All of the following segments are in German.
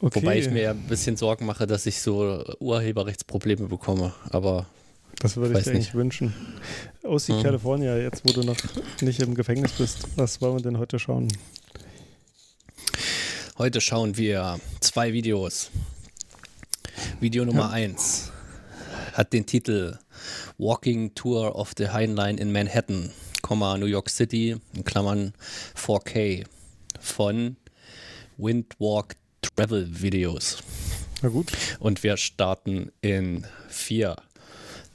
Okay. Wobei ich mir ja ein bisschen Sorgen mache, dass ich so Urheberrechtsprobleme bekomme. Aber Das würde ich dir eigentlich nicht. wünschen. OC Hm. California, jetzt wo du noch nicht im Gefängnis bist, was wollen wir denn heute schauen? heute schauen wir zwei Videos. Video Nummer 1 hat den Titel Walking Tour of the Heinlein in Manhattan, New York City, in Klammern 4K von Windwalk Travel Videos. Na gut. Und wir starten in 4,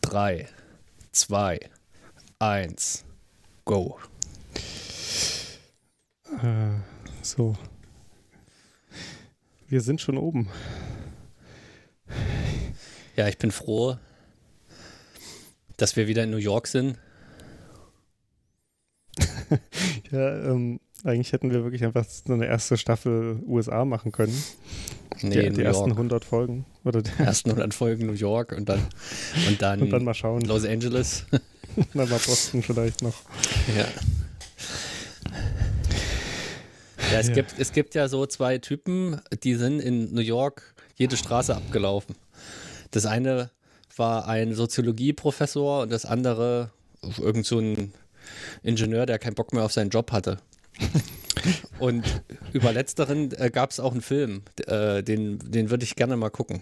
3, 2, 1, go. Äh, so. Wir sind schon oben. Ja, ich bin froh, dass wir wieder in New York sind. Ja, ähm, eigentlich hätten wir wirklich einfach so eine erste Staffel USA machen können. Nee, die die ersten York. 100 Folgen. Oder die, ersten 100 Folgen New York und dann, und dann, und dann mal schauen. Los Angeles. Dann mal Boston vielleicht noch. ja. Ja, es, Ja. Gibt, es gibt ja so zwei Typen, die sind in New York jede Straße abgelaufen. Das eine war ein Soziologieprofessor und das andere irgend so ein Ingenieur, der keinen Bock mehr auf seinen Job hatte. Und über letzteren äh, gab es auch einen Film, äh, den, den würde ich gerne mal gucken.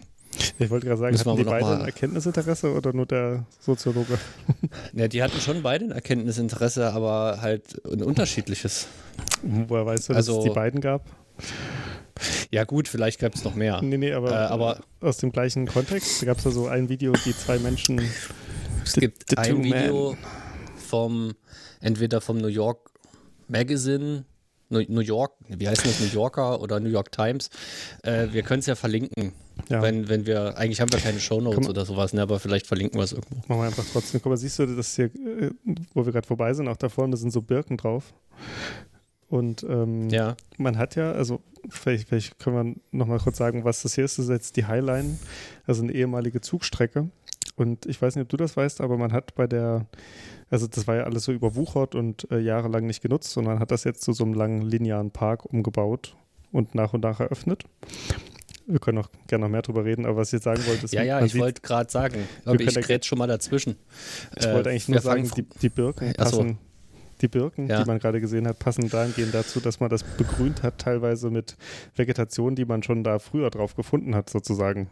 Ich wollte gerade sagen, Müssen hatten die beide ein Erkenntnisinteresse oder nur der Soziologe? Ja, die hatten schon beide ein Erkenntnisinteresse, aber halt ein unterschiedliches. Woher weißt du, dass Also- es die beiden gab? Ja gut, vielleicht gab es noch mehr. Nee, nee, aber, Äh, aber- aus dem gleichen Kontext. Da gab es da so ein Video, die zwei Menschen. Es The- gibt the ein two Video men. vom, entweder vom New York Magazine, New York, wie heißt das, New Yorker oder New York Times. Äh, wir können es ja verlinken, Ja, wenn, wenn wir, eigentlich haben wir keine Shownotes oder sowas, ne, aber vielleicht verlinken wir es irgendwo. machen wir einfach trotzdem. Guck mal, siehst du, das hier, äh, wo wir gerade vorbei sind, auch da vorne sind so Birken drauf. Und ähm, Ja, man hat ja, also vielleicht, vielleicht können wir nochmal kurz sagen, was das hier ist. Das ist jetzt die Highline, also eine ehemalige Zugstrecke. Und ich weiß nicht, ob du das weißt, aber man hat bei der, also das war ja alles so überwuchert und äh, jahrelang nicht genutzt, sondern hat das jetzt zu so einem langen linearen Park umgebaut und nach und nach eröffnet. Wir können auch gerne noch mehr drüber reden, aber was ich jetzt sagen wollte, ist, ja, ja, ich wollte gerade sagen, aber ich grätsch schon mal dazwischen. ich Äh, wollte eigentlich nur sagen, die, die Birken Ach so. passen, die Birken, Ja. die man gerade gesehen hat, passen dahingehend dazu, dass man das begrünt hat, teilweise mit Vegetation, die man schon da früher drauf gefunden hat, sozusagen,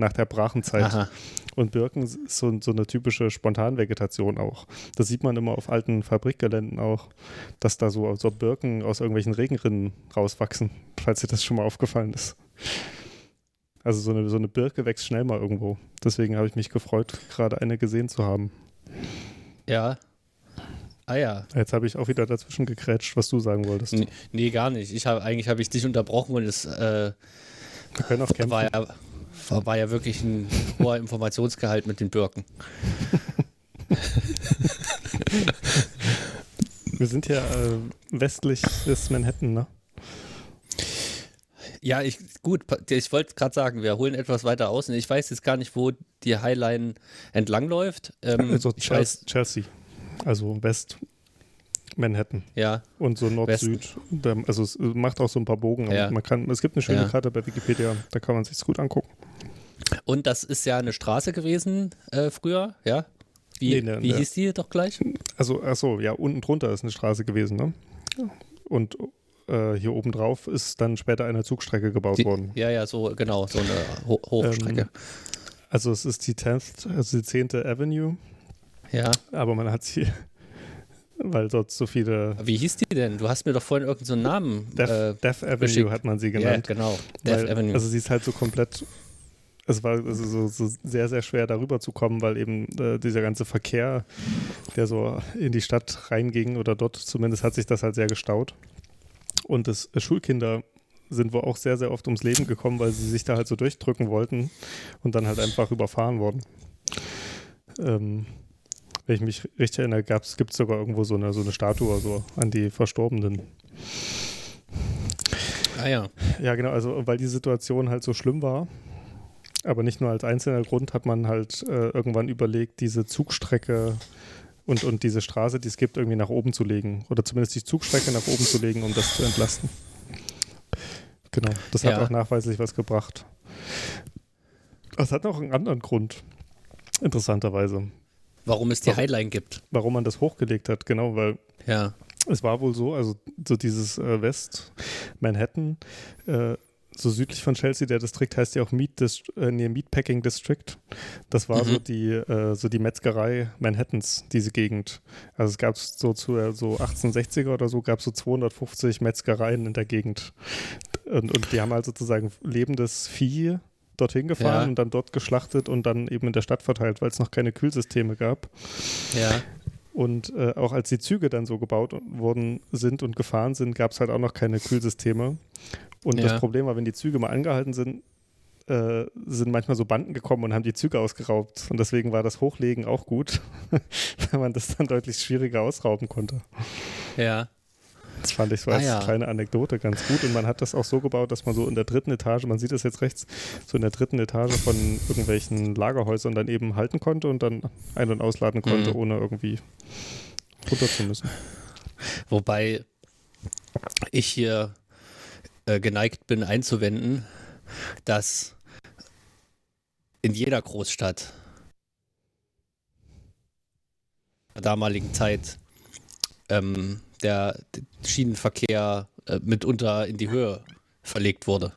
nach der Brachenzeit. Aha, Und Birken ist so, so eine typische Spontanvegetation auch. Das sieht man immer auf alten Fabrikgeländen auch, dass da so, so Birken aus irgendwelchen Regenrinnen rauswachsen, falls dir das schon mal aufgefallen ist. Also so eine, so eine Birke wächst schnell mal irgendwo. Deswegen habe ich mich gefreut, gerade eine gesehen zu haben. ja. Ah ja, Jetzt habe ich auch wieder dazwischen gekrätscht, was du sagen wolltest. nee, nee gar nicht. Ich habe eigentlich habe ich dich unterbrochen und es äh, Wir können auch kämpfen. war ja, war, war ja wirklich ein hoher Informationsgehalt mit den Birken. Wir sind ja äh, westlich des Manhattan, ne? Ja, ich, gut, ich wollte gerade sagen, wir holen etwas weiter aus. Ich weiß jetzt gar nicht, wo die Highline entlangläuft. Ähm, Also ich Chel weiß, Chelsea, also West Manhattan ja, und so Nord-Süd. Also es macht auch so ein paar Bogen. Ja. Man kann, es gibt eine schöne Ja. Karte bei Wikipedia, da kann man sich gut angucken. Und das ist ja eine Straße gewesen äh, früher, ja? Wie, Nee, ne, wie ne. hieß die doch gleich? Also, achso, ja, unten drunter ist eine Straße gewesen, ne? Und äh, hier oben drauf ist dann später eine Zugstrecke gebaut Die, worden. ja, ja, so, genau, so eine Ho Hochstrecke. Ähm, Also es ist die 10th, also die 10. Avenue, ja. aber man hat sie, weil dort so viele Wie hieß die denn? Du hast mir doch vorhin irgendeinen so einen Namen. Death, äh, Death Avenue geschickt. hat man sie ja, genannt. genau. Death weil, Avenue. Also sie ist halt so komplett, es war also so, so sehr, sehr schwer darüber zu kommen, weil eben äh, dieser ganze Verkehr, der so in die Stadt reinging oder dort zumindest hat sich das halt sehr gestaut. Und das äh, Schulkinder sind wohl auch sehr, sehr oft ums Leben gekommen, weil sie sich da halt so durchdrücken wollten und dann halt einfach überfahren wurden. Ähm, wenn ich mich richtig erinnere, gibt es sogar irgendwo so eine, so eine Statue so an die Verstorbenen. ah ja. Ja, genau, also weil die Situation halt so schlimm war, aber nicht nur als einzelner Grund, hat man halt äh, irgendwann überlegt, diese Zugstrecke und, und diese Straße, die es gibt, irgendwie nach oben zu legen. Oder zumindest die Zugstrecke nach oben zu legen, um das zu entlasten. Genau, das hat auch nachweislich was gebracht. Das hat noch einen anderen Grund, interessanterweise. Warum es die Highline gibt. Warum man das hochgelegt hat, genau, weil ja. es war wohl so, also so dieses äh, West Manhattan, äh, so südlich von Chelsea, der Distrikt heißt ja auch Meat, Dist äh, nee, Meatpacking District. Das war mhm. so die äh, so die Metzgerei Manhattans, diese Gegend. Also es gab so zu äh, so 1860er oder so gab es so 250 Metzgereien in der Gegend. Und, und die haben halt sozusagen lebendes Vieh dorthin gefahren ja. und dann dort geschlachtet und dann eben in der Stadt verteilt, weil es noch keine Kühlsysteme gab. Ja. Und äh, auch als die Züge dann so gebaut worden sind und gefahren sind, gab es halt auch noch keine Kühlsysteme. Und ja. das Problem war, wenn die Züge mal angehalten sind, äh, sind manchmal so Banden gekommen und haben die Züge ausgeraubt. Und deswegen war das Hochlegen auch gut, weil man das dann deutlich schwieriger ausrauben konnte. Ja. Das fand ich so als ah, ja. kleine Anekdote ganz gut. Und man hat das auch so gebaut, dass man so in der dritten Etage, man sieht das jetzt rechts, so in der dritten Etage von irgendwelchen Lagerhäusern dann eben halten konnte und dann ein- und ausladen konnte, mhm. ohne irgendwie runter zu müssen. Wobei ich hier äh, geneigt bin einzuwenden, dass in jeder Großstadt der damaligen Zeit ähm, der Schienenverkehr äh, mitunter in die Höhe verlegt wurde.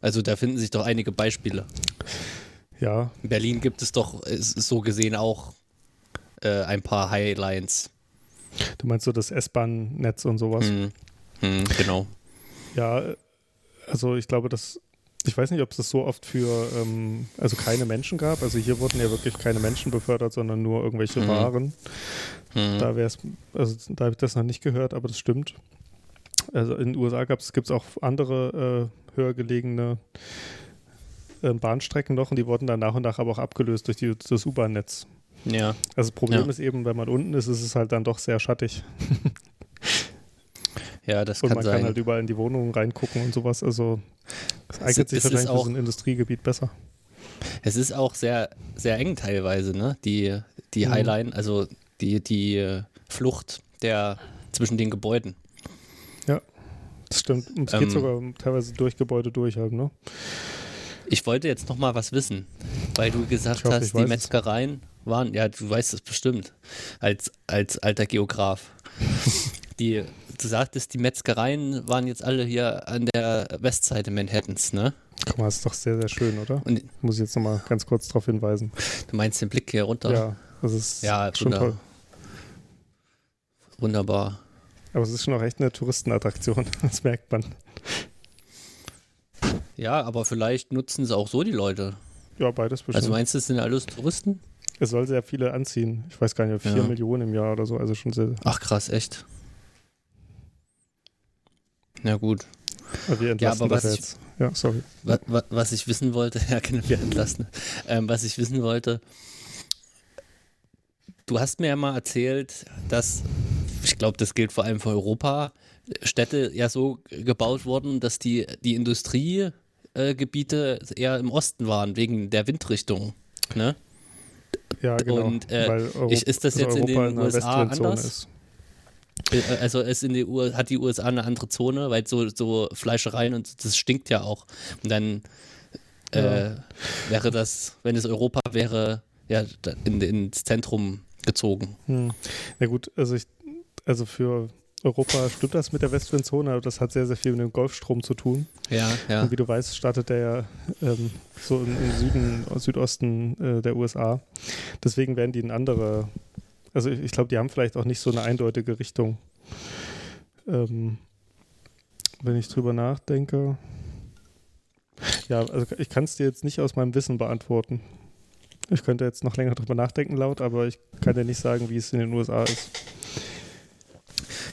Also da finden sich doch einige Beispiele. Ja. In Berlin gibt es doch so gesehen auch äh, ein paar Highlines. Du meinst so das S-Bahn-Netz und sowas? Hm. Hm, genau. Ja, also ich glaube, dass ich weiß nicht, ob es das so oft für, ähm, also keine Menschen gab. Also hier wurden ja wirklich keine Menschen befördert, sondern nur irgendwelche mhm. Waren. Mhm. Da wäre es, also da habe ich das noch nicht gehört, aber das stimmt. Also in den USA gibt es auch andere äh, höher gelegene äh, Bahnstrecken noch und die wurden dann nach und nach aber auch abgelöst durch die, das U-Bahn-Netz. Ja. Also das Problem ja. ist eben, wenn man unten ist, ist es halt dann doch sehr schattig. Ja, das und kann man sein. kann halt überall in die Wohnungen reingucken und sowas. Also es eignet sich wahrscheinlich für so ein Industriegebiet besser. Es ist auch sehr, sehr eng teilweise, ne? Die, die mhm. Highline, also die, die äh, Flucht der zwischen den Gebäuden. Ja, das stimmt. Und es ähm, geht sogar teilweise durch Gebäude durch halt, ne? Ich wollte jetzt noch mal was wissen, weil du gesagt hoffe, hast, die Metzgereien es. waren, ja, du weißt es bestimmt, als, als alter Geograf. die du sagtest, die Metzgereien waren jetzt alle hier an der Westseite Manhattans, ne? Guck mal, ist doch sehr, sehr schön, oder? Und Muss ich jetzt nochmal ganz kurz darauf hinweisen. Du meinst den Blick hier runter? Ja, das ist ja, schon wunder toll. Wunderbar. Aber es ist schon auch echt eine Touristenattraktion, das merkt man. Ja, aber vielleicht nutzen sie auch so die Leute. Ja, beides bestimmt. Also meinst du, es sind alles Touristen? Es soll sehr viele anziehen. Ich weiß gar nicht, 4 ja. Millionen im Jahr oder so, also schon sehr. Ach krass, echt. Ja, gut. Aber wir entlasten ja, aber was ich, jetzt. Ja, sorry. Was, was, ich wissen wollte, ja, können wir entlasten. Ähm, was ich wissen wollte, du hast mir ja mal erzählt, dass, ich glaube, das gilt vor allem für Europa, Städte ja so gebaut wurden, dass die, die Industriegebiete äh, eher im Osten waren, wegen der Windrichtung. Ne? Ja, genau. Und äh, ich, ist das jetzt also in den USA anders? Ist. Äh, also ist in die U hat die USA eine andere Zone, weil so, so Fleischereien und das stinkt ja auch. Und dann äh, ja. wäre das, wenn es Europa wäre, ja, in, ins Zentrum gezogen. Hm. Na gut, also ich, also für Europa stimmt das mit der Westwindzone, aber das hat sehr, sehr viel mit dem Golfstrom zu tun. Ja, ja. Und wie du weißt, startet der ja ähm, so im, im, Süden, Südosten äh, der USA. Deswegen werden die in andere also ich, glaube, die haben vielleicht auch nicht so eine eindeutige Richtung. Ähm, wenn ich drüber nachdenke. Ja, also ich kann es dir jetzt nicht aus meinem Wissen beantworten. Ich könnte jetzt noch länger drüber nachdenken laut, aber ich kann dir nicht sagen, wie es in den USA ist.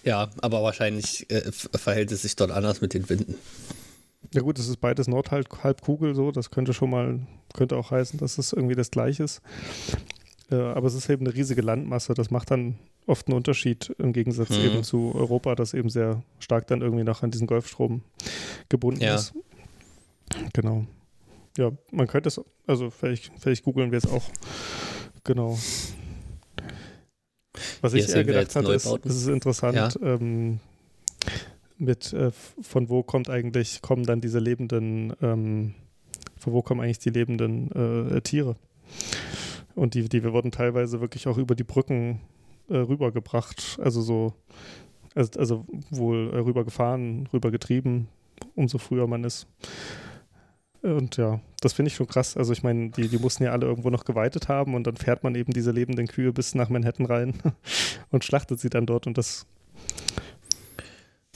Ja, aber wahrscheinlich äh, verhält es sich dort anders mit den Winden. Ja gut, es ist beides Nordhalbkugel so, das könnte schon mal, könnte auch heißen, dass es irgendwie das gleiche ist. Äh, aber es ist eben eine riesige Landmasse. Das macht dann oft einen Unterschied im Gegensatz mhm. eben zu Europa, das eben sehr stark dann irgendwie noch an diesen Golfstrom gebunden ja. ist. Genau. Ja, man könnte es, also vielleicht, vielleicht googeln wir es auch. Genau. Was Hier ich eher gedacht hatte, ist, ist es interessant. Ja. Ähm, mit äh, von wo kommt eigentlich, kommen dann diese lebenden, ähm, von wo kommen eigentlich die lebenden äh, Tiere? Und die, die wurden teilweise wirklich auch über die Brücken äh, rübergebracht, also so, also, also wohl äh, rübergefahren, rübergetrieben, umso früher man ist. Und ja, das finde ich schon krass. Also ich meine, die, die mussten ja alle irgendwo noch geweitet haben und dann fährt man eben diese lebenden Kühe bis nach Manhattan rein und schlachtet sie dann dort und das.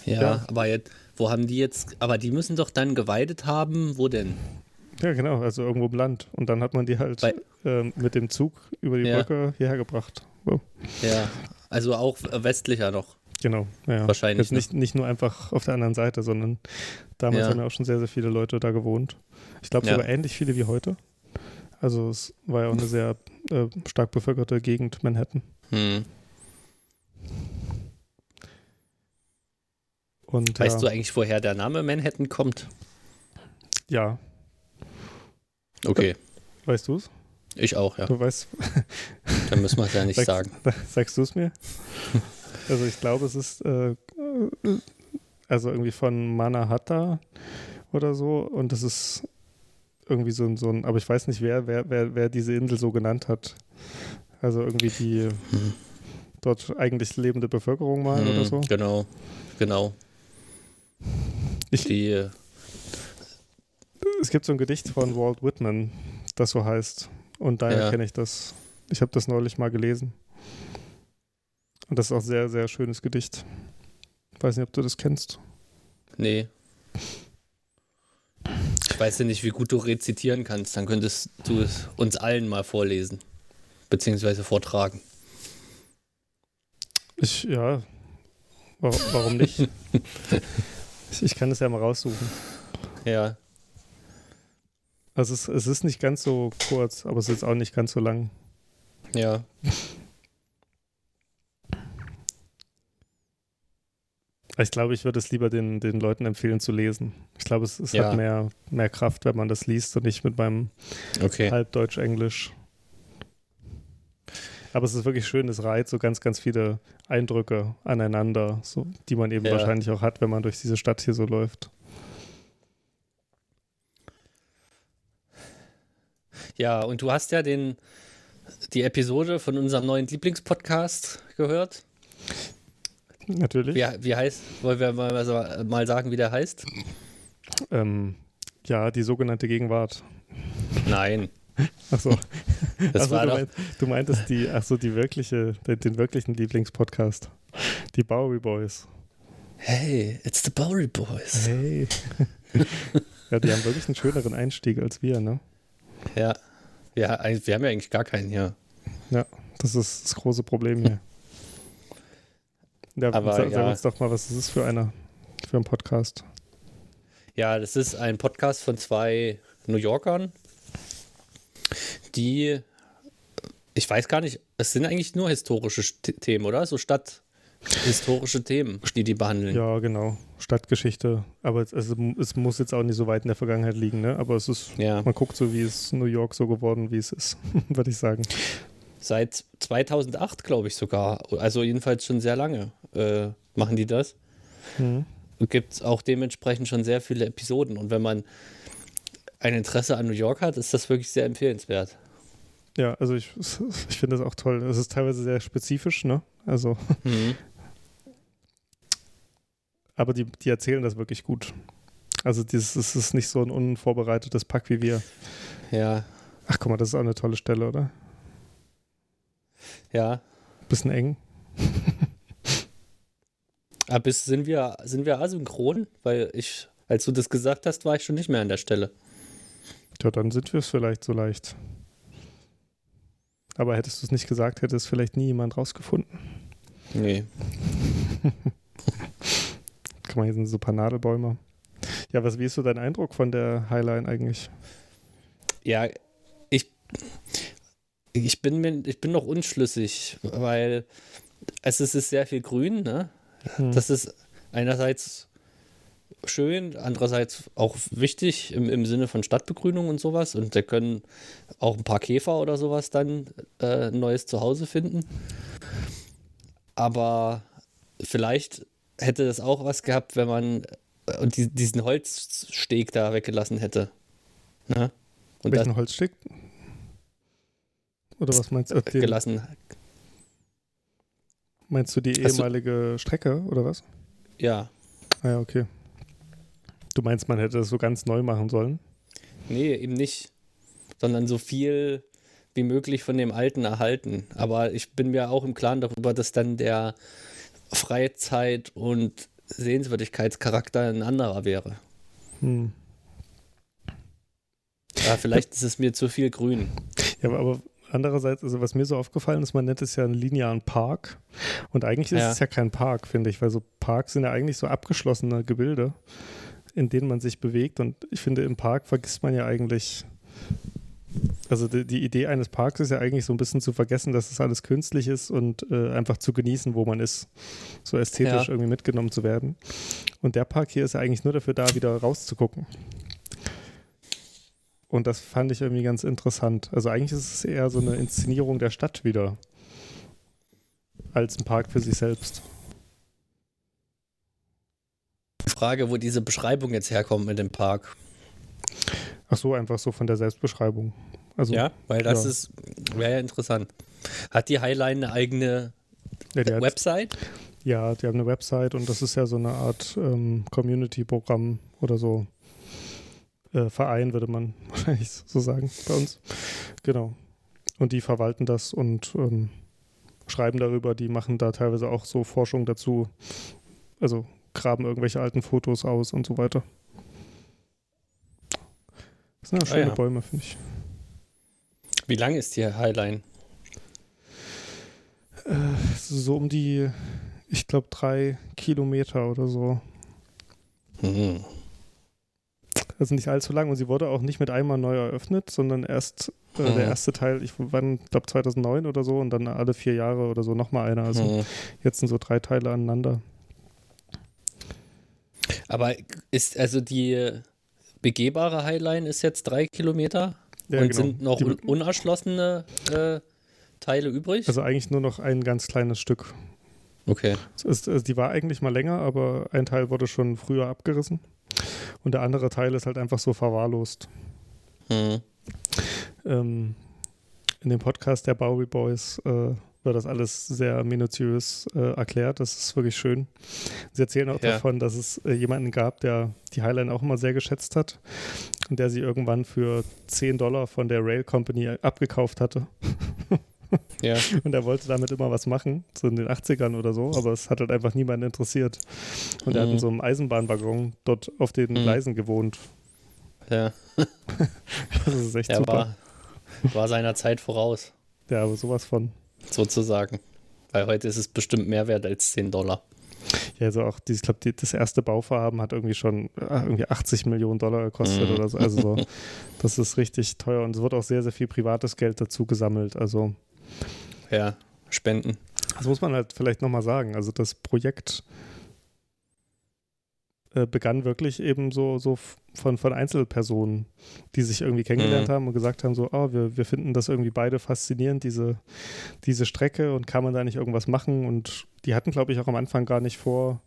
Ja, ja, aber jetzt, wo haben die jetzt, aber die müssen doch dann geweidet haben, wo denn? Ja, genau, also irgendwo im Land. Und dann hat man die halt ähm, mit dem Zug über die ja. Brücke hierher gebracht. So. Ja, also auch westlicher noch. Genau, ja. Wahrscheinlich. Jetzt nicht, nicht nur einfach auf der anderen Seite, sondern damals ja. haben ja auch schon sehr, sehr viele Leute da gewohnt. Ich glaube sogar ähnlich viele wie heute. Also es war ja auch eine sehr äh, stark bevölkerte Gegend, Manhattan. Hm. Und, weißt du eigentlich, woher der Name Manhattan kommt? Ja, Okay. Weißt du es? Ich auch, ja. Du weißt. Dann müssen wir es ja nicht sagst, sagen. Sagst du es mir? Also ich glaube, es ist äh, also irgendwie von Manahatta oder so und das ist irgendwie so ein, so ein, aber ich weiß nicht, wer, wer, wer, wer diese Insel so genannt hat. Also irgendwie die hm. dort eigentlich lebende Bevölkerung mal hm, oder so. Genau, genau. Ich, die äh, es gibt so ein Gedicht von Walt Whitman, das so heißt. Und daher ja. kenne ich das. Ich habe das neulich mal gelesen. Und das ist auch ein sehr, sehr schönes Gedicht. Ich weiß nicht, ob du das kennst. Nee. Ich weiß ja nicht, wie gut du rezitieren kannst. Dann könntest du es uns allen mal vorlesen. Beziehungsweise vortragen. Ich, ja. Warum, warum nicht? ich, ich kann es ja mal raussuchen. Ja. Also es, es ist nicht ganz so kurz, aber es ist auch nicht ganz so lang. Ja. Ich glaube, ich würde es lieber den, den Leuten empfehlen zu lesen. Ich glaube, es, es ja. hat mehr, mehr Kraft, wenn man das liest und nicht mit meinem okay. Halbdeutsch-Englisch. Aber es ist wirklich schön, es reiht so ganz, ganz viele Eindrücke aneinander, so, die man eben ja. wahrscheinlich auch hat, wenn man durch diese Stadt hier so läuft. Ja, und du hast ja den, die Episode von unserem neuen Lieblingspodcast gehört. Natürlich. Wie, wie heißt, wollen wir mal, mal sagen, wie der heißt? Ähm, ja, die sogenannte Gegenwart. Nein. Achso. Das ach so, war du, meint, du meintest die, ach so, die wirkliche, den, den wirklichen Lieblingspodcast. Die Bowery Boys. Hey, it's the Bowery Boys. Hey. ja, die haben wirklich einen schöneren Einstieg als wir, ne? Ja. ja, wir haben ja eigentlich gar keinen hier. Ja, das ist das große Problem hier. Ja, Aber, sag, ja. sag uns doch mal, was ist das für einer, für ein Podcast? Ja, das ist ein Podcast von zwei New Yorkern, die, ich weiß gar nicht, es sind eigentlich nur historische Themen, oder? So Stadt, historische Themen, die die behandeln. Ja, genau. Stadtgeschichte. Aber es, also, es muss jetzt auch nicht so weit in der Vergangenheit liegen, ne? Aber es ist, ja. man guckt so, wie es New York so geworden, wie es ist, würde ich sagen. Seit 2008, glaube ich sogar. Also jedenfalls schon sehr lange äh, machen die das. Mhm. Gibt es auch dementsprechend schon sehr viele Episoden. Und wenn man ein Interesse an New York hat, ist das wirklich sehr empfehlenswert. Ja, also ich, ich finde das auch toll. Es ist teilweise sehr spezifisch, ne? Also mhm. Aber die, die erzählen das wirklich gut. Also dieses, es ist nicht so ein unvorbereitetes Pack wie wir. Ja. Ach guck mal, das ist auch eine tolle Stelle, oder? Ja. Bisschen eng. Aber bis sind wir, sind wir asynchron? Weil ich, als du das gesagt hast, war ich schon nicht mehr an der Stelle. Ja, dann sind wir es vielleicht so leicht. Aber hättest du es nicht gesagt, hätte es vielleicht nie jemand rausgefunden. Nee. Guck mal, hier sind so ein paar Nadelbäume. Ja, was, wie ist so dein Eindruck von der Highline eigentlich? Ja, ich, ich, bin, mir, ich bin noch unschlüssig, weil es ist, sehr viel Grün. Ne? Hm. Das ist einerseits schön, andererseits auch wichtig im, im Sinne von Stadtbegrünung und sowas. Und da können auch ein paar Käfer oder sowas dann äh, ein neues Zuhause finden. Aber vielleicht hätte das auch was gehabt, wenn man äh, die, diesen Holzsteg da weggelassen hätte. Ne? Und Welchen das, Holzsteg? Oder was meinst du? Den, gelassen. Meinst du die ehemalige du, Strecke oder was? Ja. Ah ja, okay. Du meinst, man hätte das so ganz neu machen sollen? Nee, eben nicht. Sondern so viel wie möglich von dem Alten erhalten. Aber ich bin mir auch im Klaren darüber, dass dann der Freizeit- und Sehenswürdigkeitscharakter ein anderer wäre. Hm. Ja, vielleicht ist es mir zu viel grün. Ja, aber andererseits, also was mir so aufgefallen ist, man nennt es ja einen linearen Park. Und eigentlich ist ja. es ja kein Park, finde ich, weil so Parks sind ja eigentlich so abgeschlossene Gebilde, in denen man sich bewegt. Und ich finde, im Park vergisst man ja eigentlich also die, die, Idee eines Parks ist ja eigentlich so ein bisschen zu vergessen, dass es alles künstlich ist und äh, einfach zu genießen, wo man ist. So ästhetisch ja. irgendwie mitgenommen zu werden. Und der Park hier ist ja eigentlich nur dafür da, wieder rauszugucken. Und das fand ich irgendwie ganz interessant. Also eigentlich ist es eher so eine Inszenierung der Stadt wieder. Als ein Park für sich selbst. Frage, wo diese Beschreibung jetzt herkommt mit dem Park. Ach so, einfach so von der Selbstbeschreibung. Also, ja, weil das ja. ist, wäre ja interessant. Hat die Highline eine eigene ja, Website? Hat, ja, die haben eine Website und das ist ja so eine Art ähm, Community-Programm oder so. Äh, Verein, würde man wahrscheinlich so sagen bei uns. Genau. Und die verwalten das und ähm, schreiben darüber. Die machen da teilweise auch so Forschung dazu. Also graben irgendwelche alten Fotos aus und so weiter. Das sind ja schöne ah, ja. Bäume, finde ich. Wie lang ist die Highline? Äh, so um die, ich glaube, drei Kilometer oder so. Hm. Also nicht allzu lang und sie wurde auch nicht mit einmal neu eröffnet, sondern erst äh, hm. der erste Teil, ich glaube 2009 oder so und dann alle vier Jahre oder so nochmal einer. Also hm. jetzt sind so drei Teile aneinander. Aber ist also die begehbare Highline ist jetzt drei Kilometer ja, und genau. sind noch die, unerschlossene äh, Teile übrig? Also eigentlich nur noch ein ganz kleines Stück. Okay. Ist, also die war eigentlich mal länger, aber ein Teil wurde schon früher abgerissen. Und der andere Teil ist halt einfach so verwahrlost. Hm. Ähm, in dem Podcast der Bowie Boys äh, wird das alles sehr minutiös äh, erklärt. Das ist wirklich schön. Sie erzählen auch ja. davon, dass es äh, jemanden gab, der die Highline auch immer sehr geschätzt hat und der sie irgendwann für 10 Dollar von der Rail Company abgekauft hatte. ja. Und er wollte damit immer was machen, so in den 80ern oder so, aber es hat halt einfach niemanden interessiert. Und mhm. er hat in mhm. so einem Eisenbahnwaggon dort auf den mhm. Gleisen gewohnt. Ja. das ist echt er super. War, war seiner Zeit voraus. Ja, aber sowas von sozusagen. Weil heute ist es bestimmt mehr wert als 10 Dollar. Ja, also auch, ich glaube, das erste Bauvorhaben hat irgendwie schon äh, irgendwie 80 Millionen Dollar gekostet mm. oder so. Also so, das ist richtig teuer und es wird auch sehr, sehr viel privates Geld dazu gesammelt. Also ja, Spenden. Das muss man halt vielleicht nochmal sagen. Also das Projekt äh, begann wirklich eben so, so von, von Einzelpersonen, die sich irgendwie kennengelernt mhm. haben und gesagt haben, so, oh, wir, wir finden das irgendwie beide faszinierend, diese, diese Strecke und kann man da nicht irgendwas machen? Und die hatten, glaube ich, auch am Anfang gar nicht vor,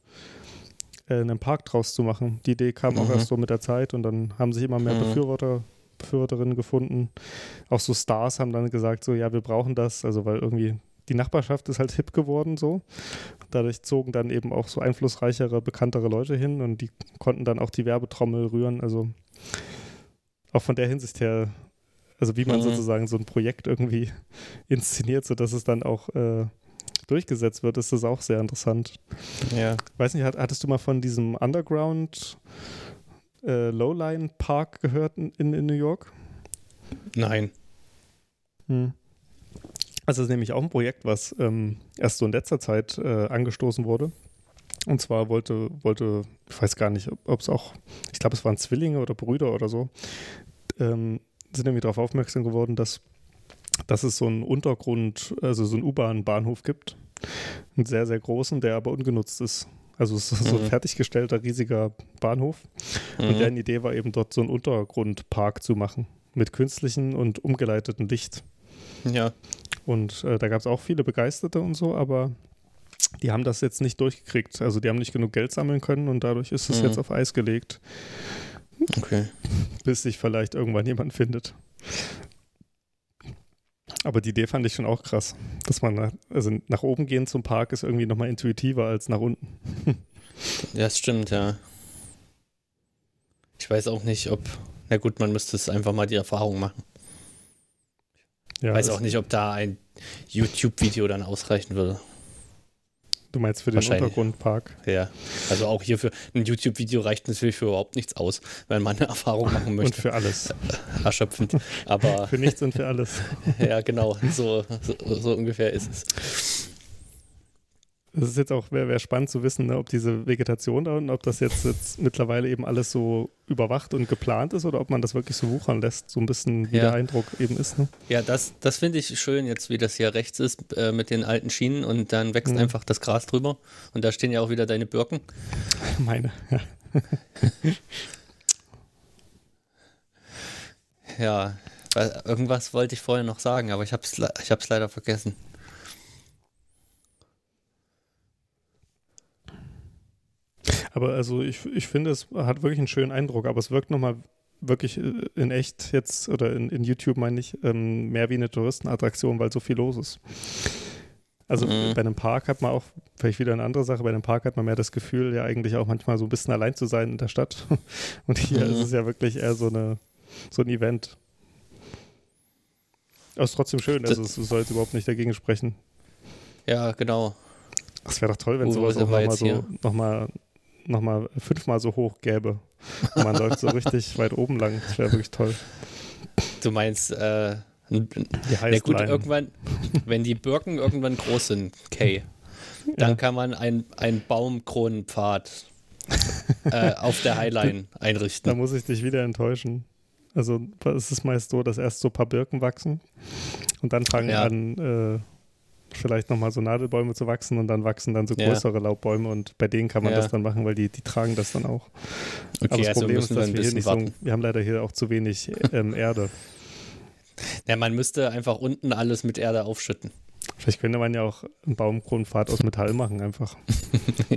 äh, einen Park draus zu machen. Die Idee kam mhm. auch erst so mit der Zeit und dann haben sich immer mehr mhm. Befürworter Befürworterinnen gefunden. Auch so Stars haben dann gesagt, so ja, wir brauchen das, also weil irgendwie die Nachbarschaft ist halt hip geworden so. Dadurch zogen dann eben auch so einflussreichere, bekanntere Leute hin und die konnten dann auch die Werbetrommel rühren. Also auch von der Hinsicht her, also wie man mhm. sozusagen so ein Projekt irgendwie inszeniert, sodass es dann auch äh, durchgesetzt wird, ist das auch sehr interessant. Ja. Weiß nicht, hattest du mal von diesem Underground äh, Lowline Park gehört in, in, New York? Nein. Hm. Also das ist nämlich auch ein Projekt, was ähm, erst so in letzter Zeit äh, angestoßen wurde. Und zwar wollte, wollte, ich weiß gar nicht, ob es auch, ich glaube, es waren Zwillinge oder Brüder oder so, ähm, sind nämlich darauf aufmerksam geworden, dass, dass es so einen Untergrund, also so einen U-Bahn-Bahnhof gibt. Einen sehr, sehr großen, der aber ungenutzt ist. Also es ist so ein mhm. fertiggestellter, riesiger Bahnhof. Mhm. Und deren Idee war eben dort so einen Untergrundpark zu machen. Mit künstlichem und umgeleitetem Licht. Ja. Und äh, da gab es auch viele Begeisterte und so, aber die haben das jetzt nicht durchgekriegt. Also die haben nicht genug Geld sammeln können und dadurch ist es Mhm. jetzt auf Eis gelegt, Okay. bis sich vielleicht irgendwann jemand findet. Aber die Idee fand ich schon auch krass, dass man nach, also nach oben gehen zum Park ist irgendwie nochmal intuitiver als nach unten. Ja, das stimmt, ja. Ich weiß auch nicht, ob. Na gut, man müsste es einfach mal die Erfahrung machen. Ja, weiß auch nicht, ob da ein YouTube-Video dann ausreichen würde. Du meinst für den. Untergrundpark? Ja. Also auch hier für ein YouTube-Video reicht natürlich für überhaupt nichts aus, wenn man eine Erfahrung machen Und möchte. für alles. Erschöpfend. Aber Für nichts und für alles. ja, genau, so, so, so ungefähr ist es. Das ist jetzt auch, wäre wär spannend zu wissen, ne, ob diese Vegetation da unten, ob das jetzt, jetzt mittlerweile eben alles so überwacht und geplant ist oder ob man das wirklich so wuchern lässt, so ein bisschen wie Ja. der Eindruck eben ist. Ne? Ja, das, das finde ich schön, jetzt wie das hier rechts ist äh, mit den alten Schienen und dann wächst Mhm. einfach das Gras drüber und da stehen ja auch wieder deine Birken. Meine. Ja. Ja, irgendwas wollte ich vorher noch sagen, aber ich habe es ich hab's leider vergessen. Aber also ich, ich finde, es hat wirklich einen schönen Eindruck, aber es wirkt nochmal wirklich äh, in echt jetzt oder in, in YouTube meine ich ähm, mehr wie eine Touristenattraktion, weil so viel los ist. Also Mhm. bei einem Park hat man auch, vielleicht wieder eine andere Sache, bei einem Park hat man mehr das Gefühl, ja eigentlich auch manchmal so ein bisschen allein zu sein in der Stadt. Und hier Mhm. ist es ja wirklich eher so, eine, so ein Event. Aber es ist trotzdem schön, also es soll jetzt überhaupt nicht dagegen sprechen. Ja, genau. Es wäre doch toll, wenn Wo sowas auch nochmal so, noch mal fünfmal so hoch gäbe. Und man läuft so richtig weit oben lang. Das wäre wirklich toll. Du meinst, äh, Die na gut, irgendwann, wenn die Birken irgendwann groß sind, Kay, dann Ja. kann man ein- einen Baumkronenpfad äh, auf der Highline Da einrichten. muss ich dich wieder enttäuschen. Also es ist meist so, dass erst so ein paar Birken wachsen und dann fangen Ja. an, äh, vielleicht nochmal so Nadelbäume zu wachsen und dann wachsen dann so Ja. größere Laubbäume und bei denen kann man Ja. das dann machen, weil die, die tragen das dann auch. Aber Okay, das also Problem ist, dass wir hier nicht warten. so, wir haben leider hier auch zu wenig ähm, Erde. Ja, man müsste einfach unten alles mit Erde aufschütten. Vielleicht könnte man ja auch einen Baumkronenpfad aus Metall machen, einfach.